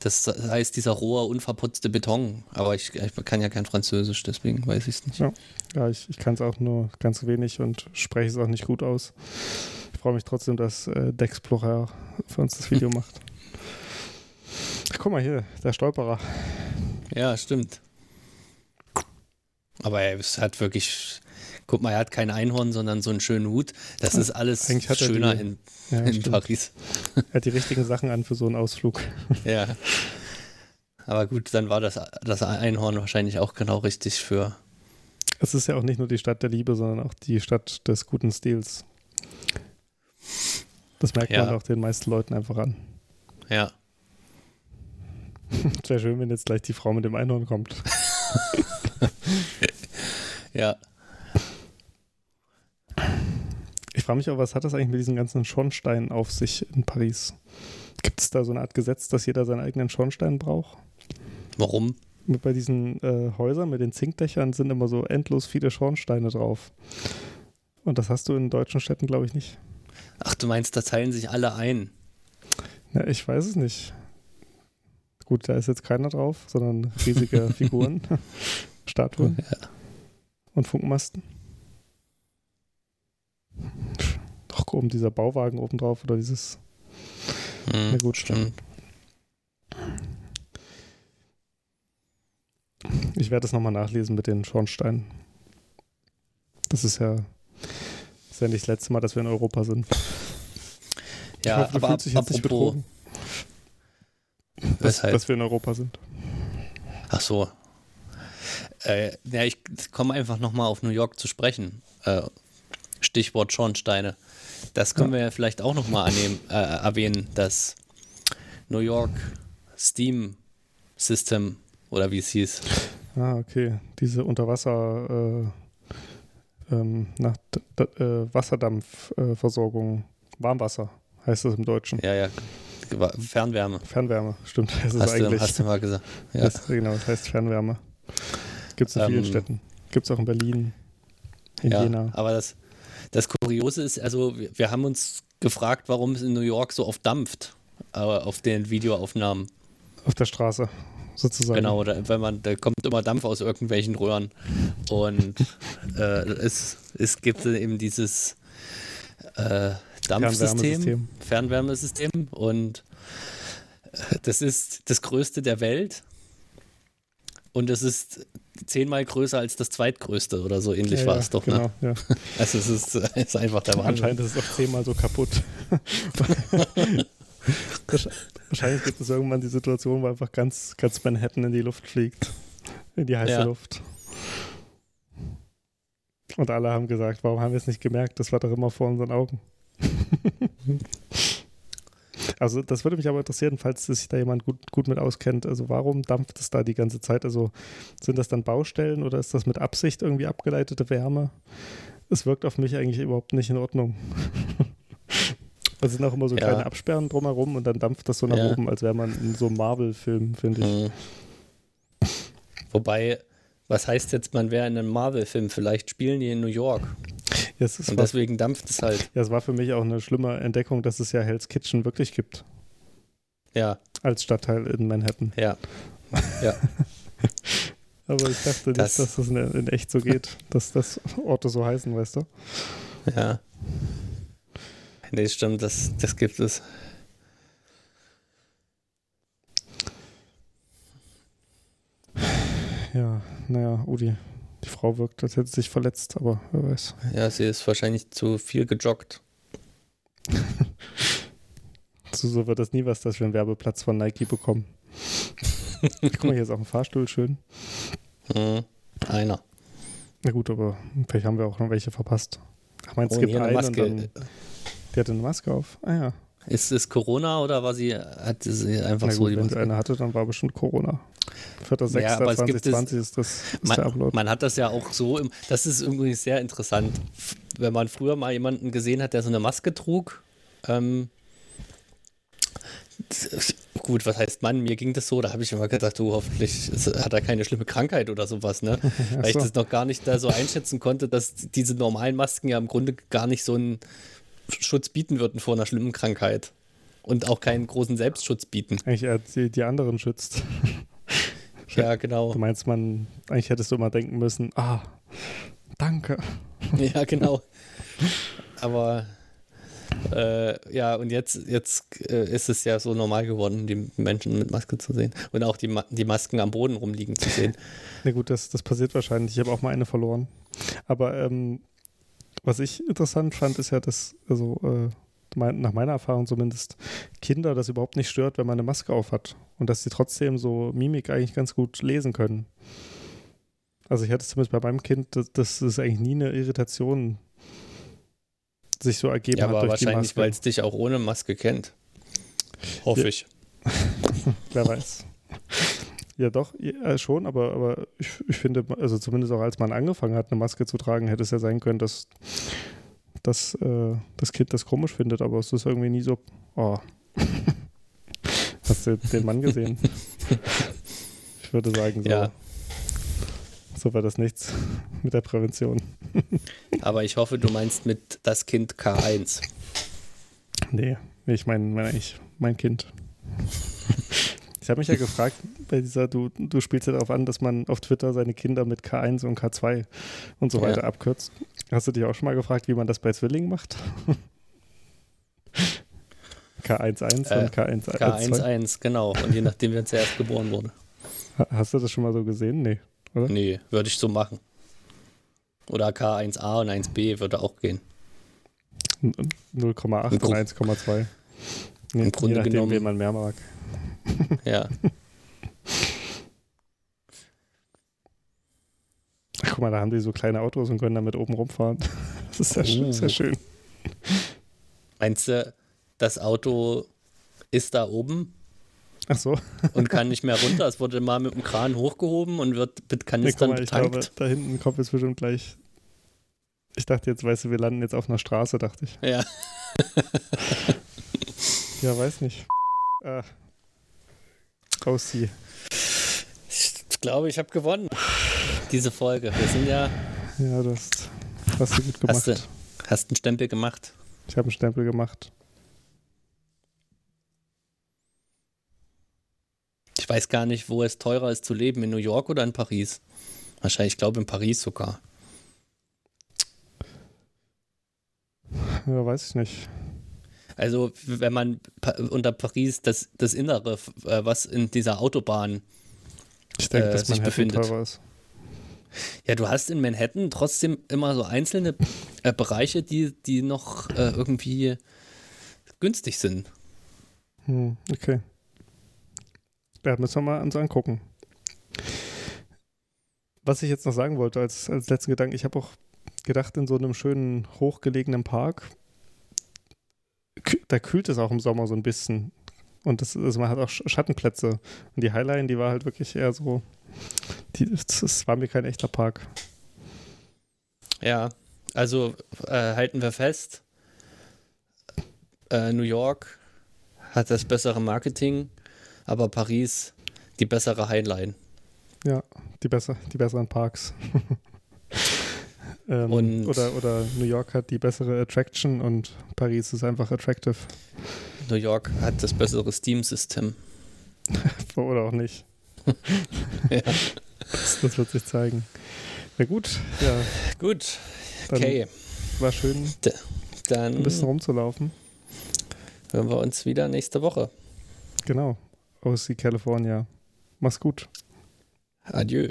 das heißt dieser rohe, unverputzte Beton. Aber ich, ich kann ja kein Französisch, deswegen weiß ich es nicht. Ja, ja ich, ich kann es auch nur ganz wenig und spreche es auch nicht gut aus. Ich freue mich trotzdem, dass äh, Dexplorer für uns das Video macht. Ach, guck mal hier, der Stolperer. Ja, stimmt. Aber es hat wirklich, guck mal, er hat kein Einhorn, sondern so einen schönen Hut. Das ist alles schöner die, in, ja, in Paris. Er hat die richtigen Sachen an für so einen Ausflug. Ja. Aber gut, dann war das, das Einhorn wahrscheinlich auch genau richtig für. Es ist ja auch nicht nur die Stadt der Liebe, sondern auch die Stadt des guten Stils. Das merkt ja. man auch den meisten Leuten einfach an. Ja. Es wäre schön, wenn jetzt gleich die Frau mit dem Einhorn kommt. ja. Ich frage mich auch, was hat das eigentlich mit diesen ganzen Schornsteinen auf sich in Paris? Gibt es da so eine Art Gesetz, dass jeder seinen eigenen Schornstein braucht? Warum? Bei diesen äh, Häusern mit den Zinkdächern sind immer so endlos viele Schornsteine drauf. Und das hast du in deutschen Städten, glaube ich, nicht. Ach, du meinst, da teilen sich alle ein? Ja, ich weiß es nicht. Gut, da ist jetzt keiner drauf, sondern riesige Figuren, Statuen ja. und Funkmasten. Doch oben dieser Bauwagen oben drauf oder dieses. Hm, Na gut, stimmt. Ich werde das nochmal nachlesen mit den Schornsteinen. Das ist ja, ist ja nicht das letzte Mal, dass wir in Europa sind. Ja, hoffe, aber ab, apropos, dass, dass, wir in Europa sind. Ach so. Äh, ja, ich komme einfach nochmal auf New York zu sprechen. Äh, Stichwort Schornsteine. Das können wir ja vielleicht auch nochmal äh, erwähnen, das New York Steam System oder wie es hieß. Ah, okay. Diese Unterwasser äh, ähm, nach, äh, Wasserdampfversorgung, Warmwasser heißt das im Deutschen. Ja, ja, Fernwärme. Fernwärme, stimmt. Das ist hast, eigentlich, du, hast du mal gesagt. Ja. Das, genau, das heißt Fernwärme. Gibt es in vielen Ähm, Städten. Gibt es auch in Berlin, in ja, Jena. aber das, das Kuriose ist, also wir, wir haben uns gefragt, warum es in New York so oft dampft, aber auf den Videoaufnahmen. Auf der Straße, sozusagen. Genau, da, wenn man, da kommt immer Dampf aus irgendwelchen Röhren. Und äh, es, es gibt eben dieses äh, Dampfsystem, Fernwärmesystem. Fernwärmesystem und äh, das ist das größte der Welt. Und es ist zehnmal größer als das zweitgrößte oder so ähnlich Ja, war ja, es doch. Genau, Ne? ja. Also es ist, es ist einfach der Wahnsinn. Anscheinend ist es auch zehnmal so kaputt. Wahrsch- Wahrscheinlich gibt es irgendwann die Situation, wo einfach ganz, ganz Manhattan in die Luft fliegt. In die heiße Ja. Luft. Und alle haben gesagt, warum haben wir es nicht gemerkt? Das war doch immer vor unseren Augen. also das würde mich aber interessieren, falls sich da jemand gut, gut mit auskennt. Also warum dampft es da die ganze Zeit? Also sind das dann Baustellen oder ist das mit Absicht irgendwie abgeleitete Wärme? Es wirkt auf mich eigentlich überhaupt nicht in Ordnung. Es sind auch immer so Ja. kleine Absperren drumherum und dann dampft das so nach Ja. oben, als wäre man in so einem Marvel-Film, finde ich. Mhm. Wobei, was heißt jetzt, man wäre in einem Marvel-Film? Vielleicht spielen die in New York. Ja, es, ist Und was, deswegen dampft es halt. ja, es war für mich auch eine schlimme Entdeckung, dass es ja Hell's Kitchen wirklich gibt. Ja, Als Stadtteil in Manhattan. ja. Ja, Aber ich dachte nicht, Das- dass das in, in echt so geht, dass das Orte so heißen, weißt du? ja. Nee, stimmt, das, das gibt es. Ja, naja, Udi, die Frau wirkt, als hätte sie sich verletzt, aber wer weiß. Ja, sie ist wahrscheinlich zu viel gejoggt. So, so wird das nie was, dass wir einen Werbeplatz von Nike bekommen. Guck mal, hier ist auch ein Fahrstuhl, schön. Mhm. Einer. Na gut, aber vielleicht haben wir auch noch welche verpasst. Ach, meinst du, Oh, es gibt hier eine einen Maske. dann, die hatte eine Maske auf. Ah ja. Ist es Corona oder war sie, hatte sie einfach Na so gut, die wenn sie eine hatte, dann war bestimmt Corona. 4.6.2020 Ja, aber es gibt es- ist das ist Man, der Upload. man hat das ja auch so, im, das ist irgendwie sehr interessant. Wenn man früher mal jemanden gesehen hat, der so eine Maske trug, ähm, gut, was heißt Mann, mir ging das so, da habe ich immer gedacht, du, hoffentlich hat er keine schlimme Krankheit oder sowas, ne? Weil ich so. das noch gar nicht da so einschätzen konnte, dass diese normalen Masken ja im Grunde gar nicht so einen Schutz bieten würden vor einer schlimmen Krankheit. Und auch keinen großen Selbstschutz bieten. Eigentlich eher die, die anderen schützt. Ja, genau. Du meinst, man, eigentlich hättest du immer denken müssen, ah, danke. Ja, genau. Aber äh, ja, und jetzt, jetzt äh, ist es ja so normal geworden, die Menschen mit Maske zu sehen. Und auch die, Ma die Masken am Boden rumliegen zu sehen. Na gut, das, das passiert wahrscheinlich. Ich habe auch mal eine verloren. Aber ähm, was ich interessant fand, ist ja, dass, also äh, mein, nach meiner Erfahrung zumindest, Kinder das überhaupt nicht stört, wenn man eine Maske auf hat. Und dass sie trotzdem so Mimik eigentlich ganz gut lesen können. Also ich hatte es zumindest bei meinem Kind, das, das ist eigentlich nie eine Irritation sich so ergeben Ja, hat aber wahrscheinlich, weil es dich auch ohne Maske kennt. Hoffe Ja. ich. Wer weiß. Ja, doch, ja, schon, aber, aber ich, ich finde, also zumindest auch als man angefangen hat, eine Maske zu tragen, hätte es ja sein können, dass, dass äh, das Kind das komisch findet, aber es ist irgendwie nie so, oh. Hast du den Mann gesehen? Ich würde sagen, so, Ja. so war das nichts mit der Prävention. Aber ich hoffe, du meinst mit das Kind K1. Nee, ich meine mein, mein Kind. Ich habe mich ja gefragt, bei dieser, du, du spielst ja darauf an, dass man auf Twitter seine Kinder mit K1 und K2 und so Ja. weiter abkürzt. Hast du dich auch schon mal gefragt, wie man das bei Zwillingen macht? K11 Äh, und K1, K11, genau. Und je nachdem, wer zuerst geboren wurde. Ha- Hast du das schon mal so gesehen? Nee. Oder? Nee, würde ich so machen. Oder K1a und 1b würde auch gehen. N- 0,8 Im und Grund- 1,2. Nee, Im Grunde je nachdem, genommen- wen man mehr mag. Ja. Ach, guck mal, da haben die so kleine Autos und können damit oben rumfahren. Das ist sehr, schön, Uh. sehr schön. Meinst du, das Auto ist da oben Ach so. und kann nicht mehr runter? Es wurde mal mit dem Kran hochgehoben und wird mit Nee, Kanistern mal, ich glaube, betankt. da hinten kommt jetzt bestimmt gleich. Ich dachte jetzt, weißt du, wir landen jetzt auf einer Straße, dachte ich. Ja. Ja, weiß nicht. Äh, sie. Ich glaube, ich habe gewonnen. diese Folge. Wir sind ja. Ja, das hast du gut gemacht. Hast du hast einen Stempel gemacht? Ich habe einen Stempel gemacht. Ich weiß gar nicht, wo es teurer ist zu leben, in New York oder in Paris. Wahrscheinlich, ich glaube, in Paris sogar. Ja, weiß ich nicht. Also, wenn man unter Paris das, das Innere, äh, was in dieser Autobahn ich denke, äh, dass sich befindet. ist. Ja, du hast in Manhattan trotzdem immer so einzelne äh, Bereiche, die, die noch äh, irgendwie günstig sind. Hm, okay. Ja, müssen wir mal uns angucken. Was ich jetzt noch sagen wollte als, als letzten Gedanken, ich habe auch gedacht, in so einem schönen, hochgelegenen Park, da kühlt es auch im Sommer so ein bisschen. Und das, also man hat auch Sch- Schattenplätze. Und die Highline, die war halt wirklich eher so, die, das war mir kein echter Park. Ja, also äh, halten wir fest, äh, New York hat das bessere Marketing, aber Paris die bessere Highline. Ja, die, besser, die besseren Parks. ähm, Und- oder, oder New York hat die bessere Attraction und Paris ist einfach attractive. New York hat das bessere Steam-System. Oder auch nicht. Ja. Das, das wird sich zeigen. Na gut, ja, Gut, dann okay, war schön, dann ein bisschen rumzulaufen. hören wir uns wieder nächste Woche. Genau. OC California. Mach's gut. Adieu.